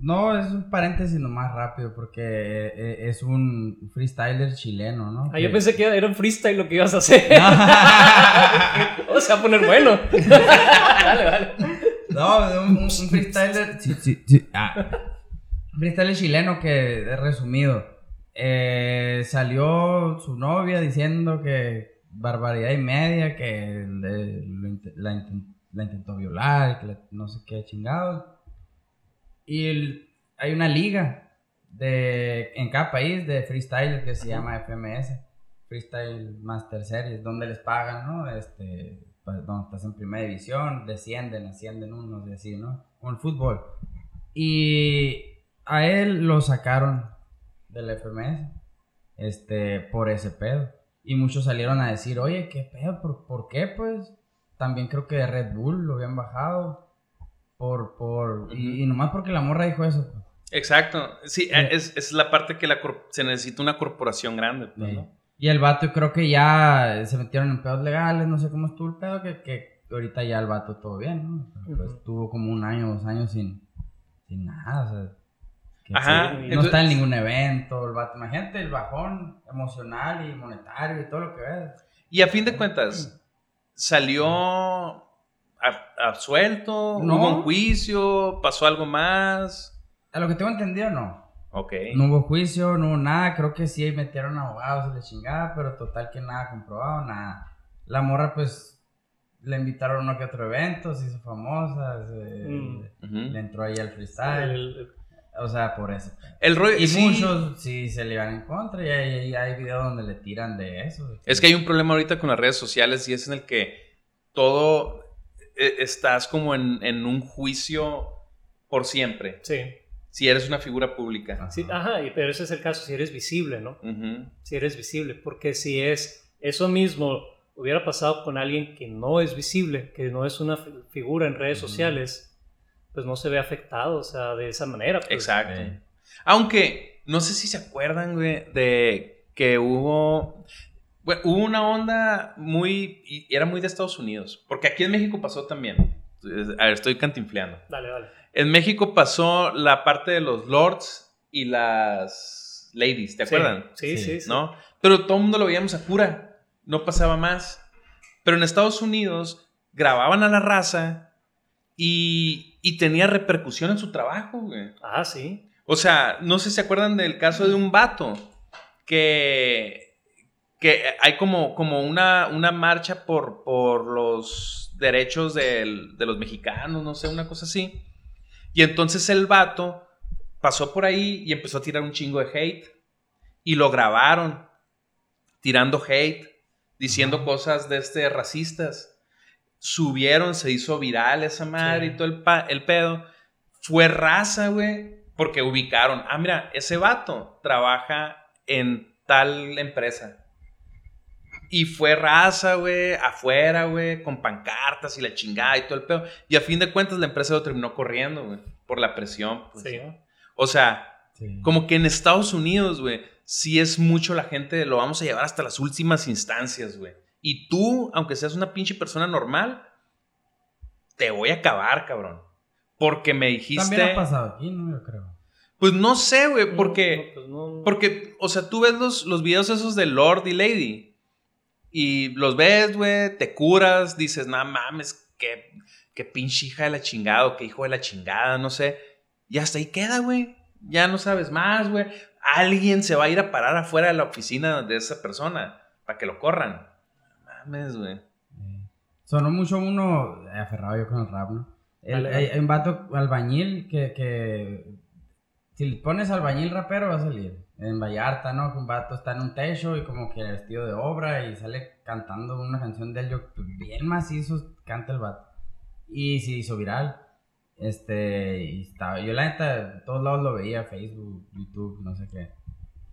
No, es un paréntesis nomás rápido porque eh, es un freestyler chileno, ¿no? Ah, yo pensé que era un freestyle lo que ibas a hacer. o sea, a poner bueno. vale, vale. No, un, un- un freestyler. Sí, sí, sí. Ah. Un freestyler chileno que, resumido, eh, salió su novia diciendo que barbaridad y media, que le- la, la intentó violar, que la- no sé qué chingados. Y el- hay una liga de, en cada país de freestyle que se llama FMS, Freestyle Master Series, donde les pagan, ¿no? Este, pues, donde estás en primera división, descienden, ascienden unos y así, ¿no? El fútbol. Y a él lo sacaron del FMS, este, por ese pedo. Y muchos salieron a decir, oye, ¿qué pedo? ¿Por, por qué? Pues también creo que de Red Bull lo habían bajado. Por, por, y, y nomás porque la morra dijo eso. pues. Exacto. Sí, es, es la parte que la se necesita una corporación grande. Pues, ¿no? Y el vato creo que ya se metieron en pedos legales, no sé cómo estuvo el pedo, que, que ahorita ya el vato todo bien, ¿no? Pues estuvo como un año, dos años sin, sin nada, o sea... Ajá. no está en ningún evento, el vato, imagínate el bajón emocional y monetario y todo lo que ves. Y a fin de cuentas, salió absuelto, ¿No? hubo un juicio, pasó algo más. A lo que tengo entendido, no. Ok. No hubo juicio, no hubo nada. Creo que sí metieron abogados y le chingada, pero total que nada comprobado, nada. La morra, pues, le invitaron a uno que otro evento, se hizo famosa, mm. le entró ahí al freestyle. o sea, por eso. El rollo, y muchos sí se le van en contra y hay, hay videos donde le tiran de eso. Es que hay un problema ahorita con las redes sociales y es en el que todo estás como en, en un juicio por siempre. Sí. Si eres una figura pública. Sí, ajá, pero ese es el caso, si eres visible, ¿no? Si eres visible, porque si es eso mismo hubiera pasado con alguien que no es visible, que no es una figura en redes sociales, pues no se ve afectado, o sea, de esa manera. Pues. Exacto. Aunque, no sé si se acuerdan, güey, de que hubo... hubo una onda muy... Y era muy de Estados Unidos. Porque aquí en México pasó también. A ver, estoy cantinfleando. Dale, dale. En México pasó la parte de los lords y las ladies, ¿te acuerdan? Sí, sí, sí. ¿No? Pero todo el mundo lo veíamos a cura, no pasaba más. Pero en Estados Unidos grababan a la raza y, y tenía repercusión en su trabajo, güey. Ah, sí. O sea, no sé si se acuerdan del caso de un vato que, que hay como, como una, una marcha por, por los derechos de los mexicanos, no sé, una cosa así. Y entonces el vato pasó por ahí y empezó a tirar un chingo de hate. Y lo grabaron tirando hate, diciendo cosas de este racistas. Subieron, se hizo viral esa madre y todo el, el pedo. Fue raza, güey, porque ubicaron, ah, mira, ese vato trabaja en tal empresa. Y fue raza, güey, afuera, güey, con pancartas y la chingada y todo el pedo. Y a fin de cuentas la empresa lo terminó corriendo, güey, por la presión. Pues. Sí. O sea, como que en Estados Unidos, güey, sí es mucho la gente, lo vamos a llevar hasta las últimas instancias, güey. Y tú, aunque seas una pinche persona normal, te voy a acabar, cabrón. Porque me dijiste... También ha pasado aquí, ¿no? Yo creo. Pues no sé, güey, porque... Pues porque, o sea, tú ves los, los videos esos de Lord y Lady. Y los ves, güey, te curas, dices, no mames, qué, qué pinche hija de la chingada o qué hijo de la chingada, no sé. Y hasta ahí queda, güey. Ya no sabes más, güey. Alguien se va a ir a parar afuera de la oficina de esa persona para que lo corran. mames, güey. Sonó mucho uno, aferrado yo con el rap, ¿no? hay, un vato albañil que, que si le pones albañil rapero va a salir en Vallarta, ¿no? Un vato está en un techo y como que vestido de obra y sale cantando una canción de él, yo bien macizo canta el vato. Y se hizo viral. Este, y estaba, yo la neta, todos lados lo veía, Facebook, YouTube, no sé qué.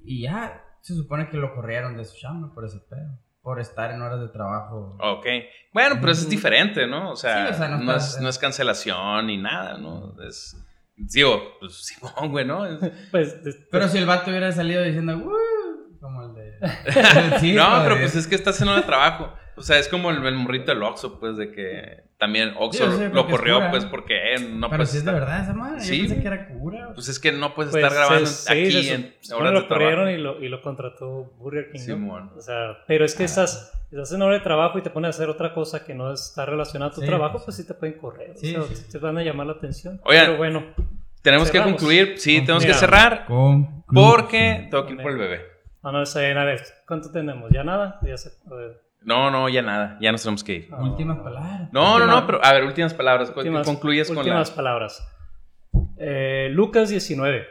Y ya, se supone que lo corrieron de su chamba por ese pedo. Por estar en horas de trabajo. Ok. Bueno, pero eso es diferente, ¿no? O sea, no, es, no, es, cancelación ni nada, ¿no? Es Digo, pues Simón, güey, ¿no? Pues, pero si el vato hubiera salido diciendo, como el de. no, pero pues es que está haciendo el trabajo. O sea, es como el, morrito del Oxxo, pues, de que también Oxxo lo corrió, pues, porque eh, no Pero si es de verdad esa madre, sí. yo pensé que era cura. Pues es que no puedes estar pues, grabando aquí en horas lo corrieron y lo, y lo contrató Burger King, Simón. O sea, pero es que estás, estás en hora de trabajo y te pones a hacer otra cosa que no está relacionada a tu trabajo, pues, pues sí te pueden correr. o sea, te van a llamar la atención. Oigan, pero bueno. Tenemos que concluir, sí, tenemos que cerrar. Porque tengo que ir por el bebé. No, no, está bien. A ver, ¿cuánto tenemos? ¿Ya nada? Ya se, no, no, ya nada. Ya nos tenemos que ir. Últimas palabras. No, no, no, pero a ver, últimas palabras. Últimas, Concluyes con Últimas palabras. Eh, Lucas 19.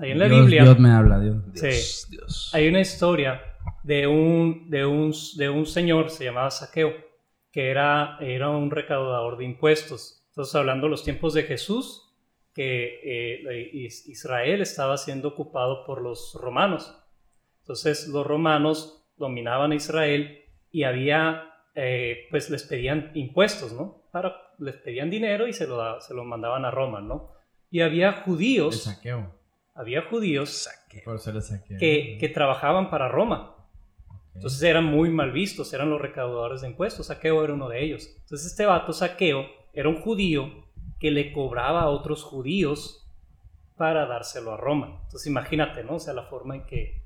Ahí en la Biblia. Dios me habla, Dios. Sí. Dios. Hay una historia de un, de un, de un señor, se llamaba Saqueo, que era, era un recaudador de impuestos. Entonces, hablando de los tiempos de Jesús, que eh, Israel estaba siendo ocupado por los romanos. Entonces, los romanos dominaban a Israel y había, eh, pues les pedían impuestos, ¿no? Para, les pedían dinero y se lo, se lo mandaban a Roma, ¿no? y había El judíos, saqueo. había judíos Saque. Por ser el saqueo. que, que trabajaban para Roma. Entonces eran muy mal vistos, eran los recaudadores de impuestos. Saqueo era uno de ellos. Entonces este vato Saqueo era un judío que le cobraba a otros judíos para dárselo a Roma. Entonces imagínate, ¿no? O sea, la forma en que,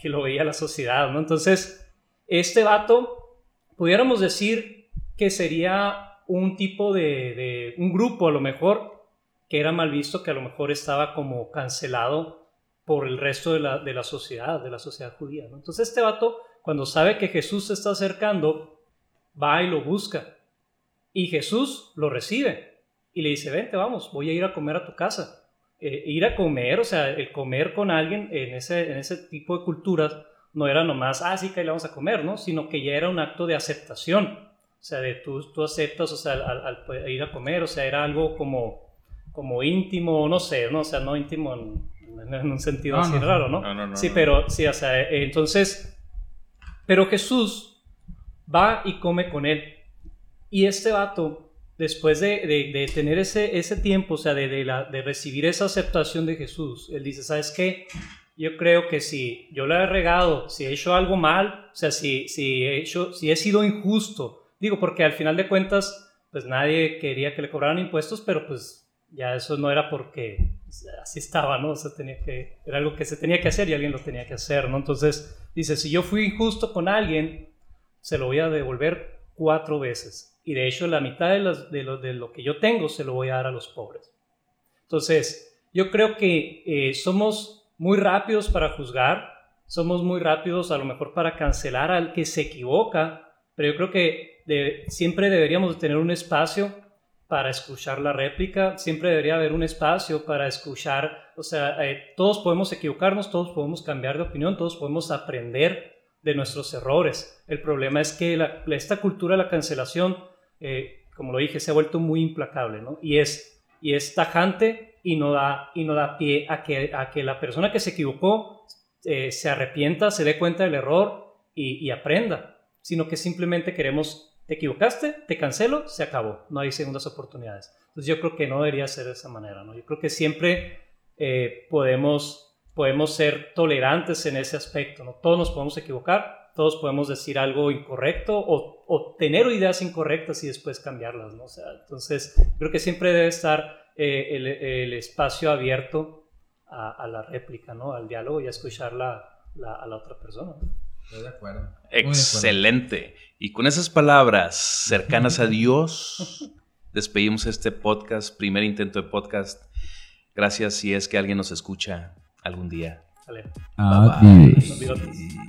que lo veía la sociedad, ¿no? Entonces, este vato, pudiéramos decir que sería un tipo de, de un grupo a lo mejor que era mal visto, que a lo mejor estaba como cancelado por el resto de la, de la sociedad, de la sociedad judía. ¿no? Entonces este vato, cuando sabe que Jesús se está acercando, va y lo busca. Y Jesús lo recibe y le dice, vente, vamos, voy a ir a comer a tu casa. Eh, ir a comer, o sea, el comer con alguien en ese, en ese tipo de culturas no era nomás, ah, sí, que le vamos a comer, ¿no? Sino que ya era un acto de aceptación. O sea, de tú, tú aceptas, o sea, al, al ir a comer, o sea, era algo como, como íntimo, no sé, ¿no? O sea, no íntimo en, en un sentido No, así no. raro, ¿no? No, no, no, sí, pero, sí, o sea, eh, entonces, pero Jesús va y come con él. Y este vato, después de, tener ese, tiempo, o sea, de, recibir esa aceptación de Jesús, él dice, ¿sabes qué? Yo creo que si yo la he regado, si he hecho algo mal, o sea, si, si, he, si he sido injusto, digo, porque al final de cuentas, pues nadie quería que le cobraran impuestos, pero pues ya eso no era porque así estaba, ¿no? O sea, tenía que, era algo que se tenía que hacer y alguien lo tenía que hacer, ¿no? Entonces, dice, si yo fui injusto con alguien, se lo voy a devolver cuatro veces. Y de hecho, la mitad de, lo, que yo tengo se lo voy a dar a los pobres. Entonces, yo creo que eh, somos muy rápidos para juzgar, somos muy rápidos a lo mejor para cancelar al que se equivoca, pero yo creo que siempre deberíamos de tener un espacio para escuchar la réplica, siempre debería haber un espacio para escuchar, o sea, eh, todos podemos equivocarnos, todos podemos cambiar de opinión, todos podemos aprender de nuestros errores. El problema es que esta cultura de la cancelación, eh, como lo dije, se ha vuelto muy implacable, ¿no? Y es, y es tajante y no da, pie a que, la persona que se equivocó eh, se arrepienta, se dé cuenta del error y, aprenda, sino que simplemente queremos, te equivocaste, te cancelo, se acabó, no hay segundas oportunidades. Entonces yo creo que no debería ser de esa manera. Yo creo que siempre eh, podemos, podemos ser tolerantes en ese aspecto, ¿no? Todos nos podemos equivocar, todos podemos decir algo incorrecto o, o tener ideas incorrectas y después cambiarlas, ¿no? O sea, entonces creo que siempre debe estar eh, el, el espacio abierto a, a la réplica, ¿no? Al diálogo y a escuchar la, la- a la otra persona. ¿no? Estoy de acuerdo. Muy de acuerdo. Excelente. Y con esas palabras cercanas a Dios, despedimos este podcast, primer intento de podcast. Gracias si es que alguien nos escucha algún día. Sale. Adiós. Los bigotes.